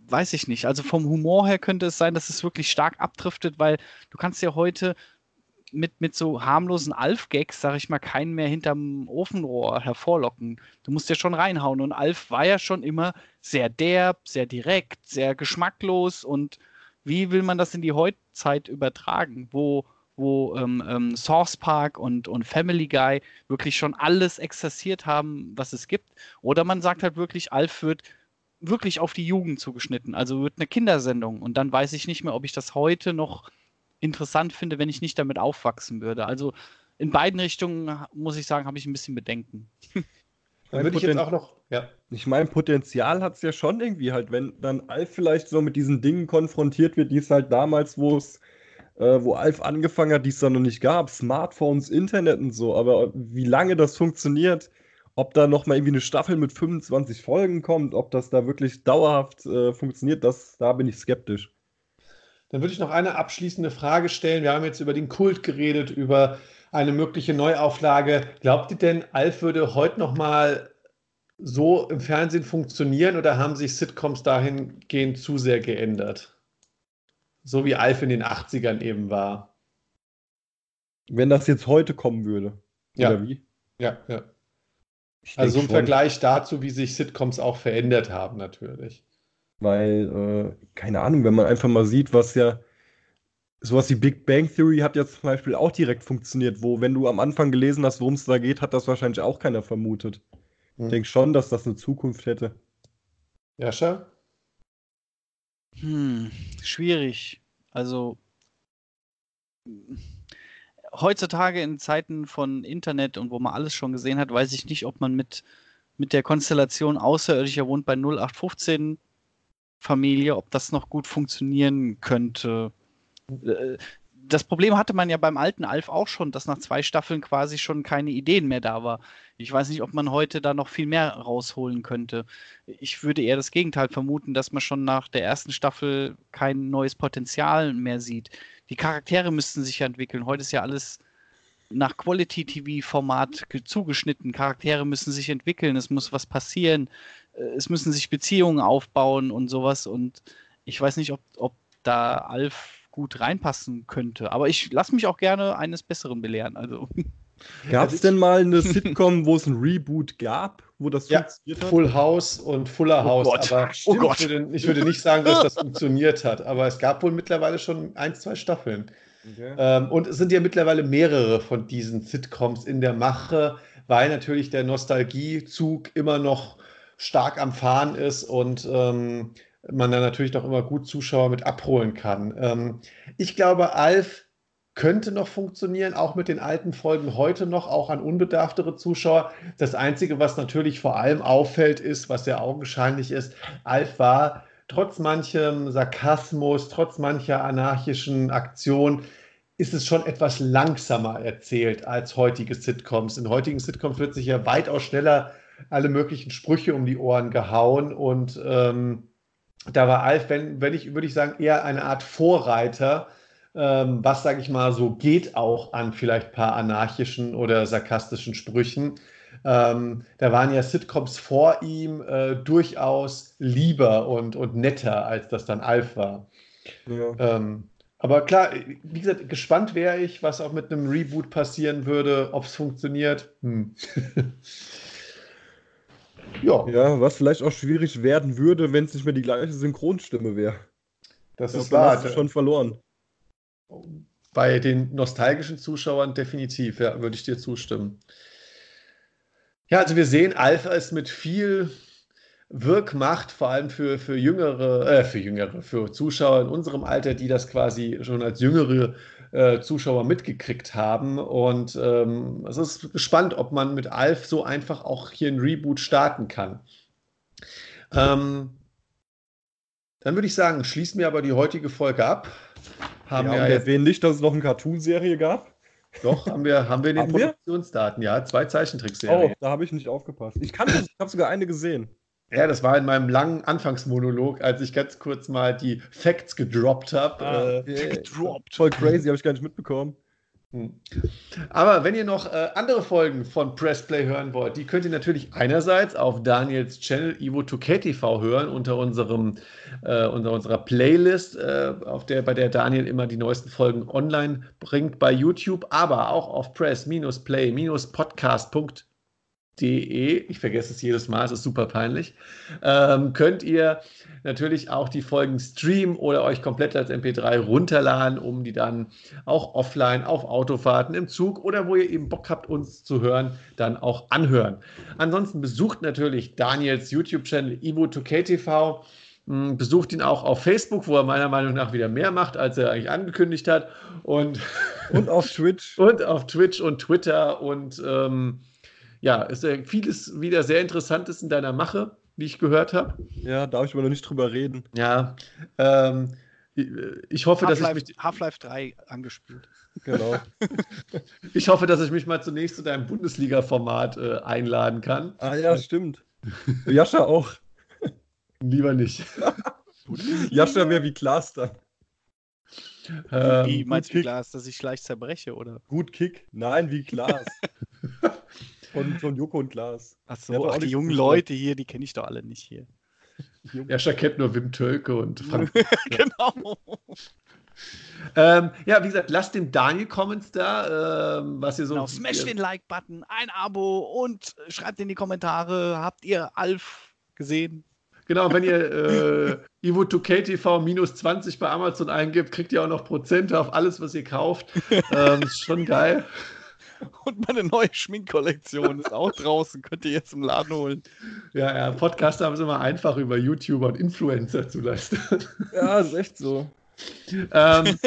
weiß ich nicht. Also vom Humor her könnte es sein, dass es wirklich stark abdriftet, weil du kannst ja heute mit, mit so harmlosen Alf-Gags, sag ich mal, keinen mehr hinterm Ofenrohr hervorlocken. Du musst ja schon reinhauen. Und Alf war ja schon immer sehr derb, sehr direkt, sehr geschmacklos. Und wie will man das in die Heutzeit übertragen, wo, wo ähm, ähm, Source Park und, und Family Guy wirklich schon alles exerziert haben, was es gibt? Oder man sagt halt wirklich, Alf wird wirklich auf die Jugend zugeschnitten. Also wird eine Kindersendung. Und dann weiß ich nicht mehr, ob ich das heute noch interessant finde, wenn ich nicht damit aufwachsen würde. Also in beiden Richtungen, muss ich sagen, habe ich ein bisschen Bedenken. Dann würde ich jetzt auch noch, ja. Ich meine, Potenzial hat es ja schon irgendwie halt, wenn dann Alf vielleicht so mit diesen Dingen konfrontiert wird, die es halt damals, wo es, äh, wo Alf angefangen hat, die es dann noch nicht gab, Smartphones, Internet und so, aber wie lange das funktioniert, ob da nochmal irgendwie eine Staffel mit 25 Folgen kommt, ob das da wirklich dauerhaft äh, funktioniert, das, da bin ich skeptisch. Dann würde ich noch eine abschließende Frage stellen. Wir haben jetzt über den Kult geredet, über eine mögliche Neuauflage. Glaubt ihr denn, Alf würde heute noch mal so im Fernsehen funktionieren oder haben sich Sitcoms dahingehend zu sehr geändert? So wie Alf in den 80ern eben war. Wenn das jetzt heute kommen würde. Ja. Oder wie? Ja, ja. Also im Vergleich dazu, wie sich Sitcoms auch verändert haben, natürlich. Weil, äh, keine Ahnung, wenn man einfach mal sieht, was ja sowas wie Big Bang Theory hat ja zum Beispiel auch direkt funktioniert, wo, wenn du am Anfang gelesen hast, worum es da geht, hat das wahrscheinlich auch keiner vermutet. Hm. Ich denke schon, dass das eine Zukunft hätte. Jascha? Hm, schwierig. Also heutzutage in Zeiten von Internet und wo man alles schon gesehen hat, weiß ich nicht, ob man mit, mit der Konstellation Außerirdischer wohnt bei 0815 Familie, ob das noch gut funktionieren könnte. Äh, das Problem hatte man ja beim alten Alf auch schon, dass nach zwei Staffeln quasi schon keine Ideen mehr da war. Ich weiß nicht, ob man heute da noch viel mehr rausholen könnte. Ich würde eher das Gegenteil vermuten, dass man schon nach der ersten Staffel kein neues Potenzial mehr sieht. Die Charaktere müssten sich ja entwickeln. Heute ist ja alles nach Quality-TV-Format zugeschnitten. Charaktere müssen sich entwickeln, es muss was passieren, es müssen sich Beziehungen aufbauen und sowas. Und ich weiß nicht, ob, ob da Alf gut reinpassen könnte. Aber ich lasse mich auch gerne eines Besseren belehren. Also. Gab es denn mal eine Sitcom, wo es ein Reboot gab, wo das ja, funktioniert hat? Full House und Fuller oh House. Gott. Aber oh Gott. Ich, würde, ich würde nicht sagen, dass das funktioniert hat. Aber es gab wohl mittlerweile schon ein, zwei Staffeln. Okay. Ähm, und es sind ja mittlerweile mehrere von diesen Sitcoms in der Mache, weil natürlich der Nostalgiezug immer noch stark am Fahren ist und ähm, man dann natürlich noch immer gut Zuschauer mit abholen kann. Ähm, ich glaube, Alf könnte noch funktionieren, auch mit den alten Folgen heute noch, auch an unbedarftere Zuschauer. Das Einzige, was natürlich vor allem auffällt, ist, was ja augenscheinlich ist, Alf war trotz manchem Sarkasmus, trotz mancher anarchischen Aktion, ist es schon etwas langsamer erzählt als heutige Sitcoms. In heutigen Sitcoms wird sich ja weitaus schneller alle möglichen Sprüche um die Ohren gehauen und ähm, da war Alf, wenn, wenn ich, würde ich sagen, eher eine Art Vorreiter, ähm, was, sage ich mal, so geht auch an vielleicht ein paar anarchischen oder sarkastischen Sprüchen. Ähm, da waren ja Sitcoms vor ihm äh, durchaus lieber und, und netter, als das dann Alf war. Ja. Ähm, aber klar, wie gesagt, gespannt wäre ich, was auch mit einem Reboot passieren würde, ob es funktioniert. Hm. ja. ja, was vielleicht auch schwierig werden würde, wenn es nicht mehr die gleiche Synchronstimme wäre. Das ist wahr. Hast du schon verloren. Bei den nostalgischen Zuschauern definitiv, ja, würde ich dir zustimmen. Ja, also wir sehen, Alpha ist mit viel Wirk macht, vor allem für, für jüngere, äh, für jüngere, für Zuschauer in unserem Alter, die das quasi schon als jüngere äh, Zuschauer mitgekriegt haben. Und ähm, es ist gespannt, ob man mit Alf so einfach auch hier ein Reboot starten kann. Ähm, dann würde ich sagen, schließen wir aber die heutige Folge ab. Haben wir ja erwähnen nicht, dass es noch eine Cartoon-Serie gab. Doch, haben wir, haben wir in den haben Produktionsdaten, wir? ja, zwei Zeichentrickserien. Oh, da habe ich nicht aufgepasst. Ich kann ich habe sogar eine gesehen. Ja, das war in meinem langen Anfangsmonolog, als ich ganz kurz mal die Facts gedroppt habe. Ah, äh, gedroppt. Voll crazy, habe ich gar nicht mitbekommen. Hm. Aber wenn ihr noch äh, andere Folgen von Pressplay hören wollt, die könnt ihr natürlich einerseits auf Daniels Channel Ivo2KTV hören, unter, unserem, äh, unter unserer Playlist, äh, auf der, bei der Daniel immer die neuesten Folgen online bringt bei YouTube, aber auch auf press-play-podcast.de De, ich vergesse es jedes Mal, es ist super peinlich, ähm, könnt ihr natürlich auch die Folgen streamen oder euch komplett als MP3 runterladen, um die dann auch offline auf Autofahrten im Zug oder wo ihr eben Bock habt, uns zu hören, dann auch anhören. Ansonsten besucht natürlich Daniels YouTube-Channel Ivo2KTV. Hm, besucht ihn auch auf Facebook, wo er meiner Meinung nach wieder mehr macht, als er eigentlich angekündigt hat. Und, und auf Twitch. und auf Twitch und Twitter und ähm, ja, ist ja vieles wieder sehr Interessantes in deiner Mache, wie ich gehört habe. Ja, darf ich aber noch nicht drüber reden. Ja, ähm, ich hoffe, dass ich mich. Half-Life 3 angespielt. Genau. ich hoffe, dass ich mich mal zunächst zu deinem Bundesliga-Format äh, einladen kann. Ah ja, stimmt. Jascha auch. Lieber nicht. Jascha wäre wie Klaas dann. Ähm, wie meinst du wie Klaas, dass ich leicht zerbreche, oder? Gut Kick? Nein, wie Klaas. Von, von Joko und Klaas. Achso, ach, die jungen Leute hier, die kenne ich doch alle nicht hier. Ja, kennt nur Wim Tölke und Frank. genau. ähm, ja, wie gesagt, lasst dem Daniel Comments da, ähm, was ihr so. Genau, smash den Like-Button, ein Abo und schreibt in die Kommentare, habt ihr Alf gesehen? Genau, wenn ihr äh, Evo2KTV minus 20 bei Amazon eingibt, kriegt ihr auch noch Prozente auf alles, was ihr kauft. ähm, ist schon geil. Und meine neue Schminkkollektion ist auch draußen. Könnt ihr jetzt im Laden holen. Ja, ja, Podcaster haben es immer einfach über YouTuber und Influencer zu leisten. Ja, ist echt so. ähm,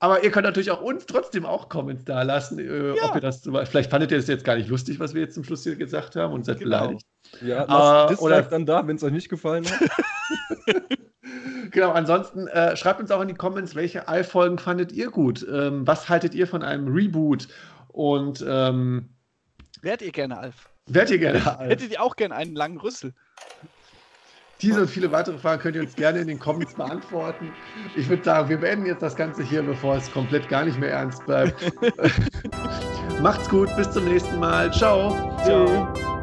aber ihr könnt natürlich auch uns trotzdem auch Comments da lassen, äh, ja. ob ihr das vielleicht fandet ihr das jetzt gar nicht lustig, was wir jetzt zum Schluss hier gesagt haben und seid genau. beleidigt. Ja, lasst uh, oder dann da, wenn es euch nicht gefallen hat. genau, ansonsten äh, schreibt uns auch in die Comments, welche All-Folgen fandet ihr gut? Ähm, was haltet ihr von einem Reboot? Und ähm, wärt ihr gerne Alf? Wärt ihr gerne Alf? Hättet ihr auch gerne einen langen Rüssel? Diese und viele weitere Fragen könnt ihr uns gerne in den Comments beantworten. Ich würde sagen, wir beenden jetzt das Ganze hier, bevor es komplett gar nicht mehr ernst bleibt. Macht's gut, bis zum nächsten Mal. Ciao. Ciao.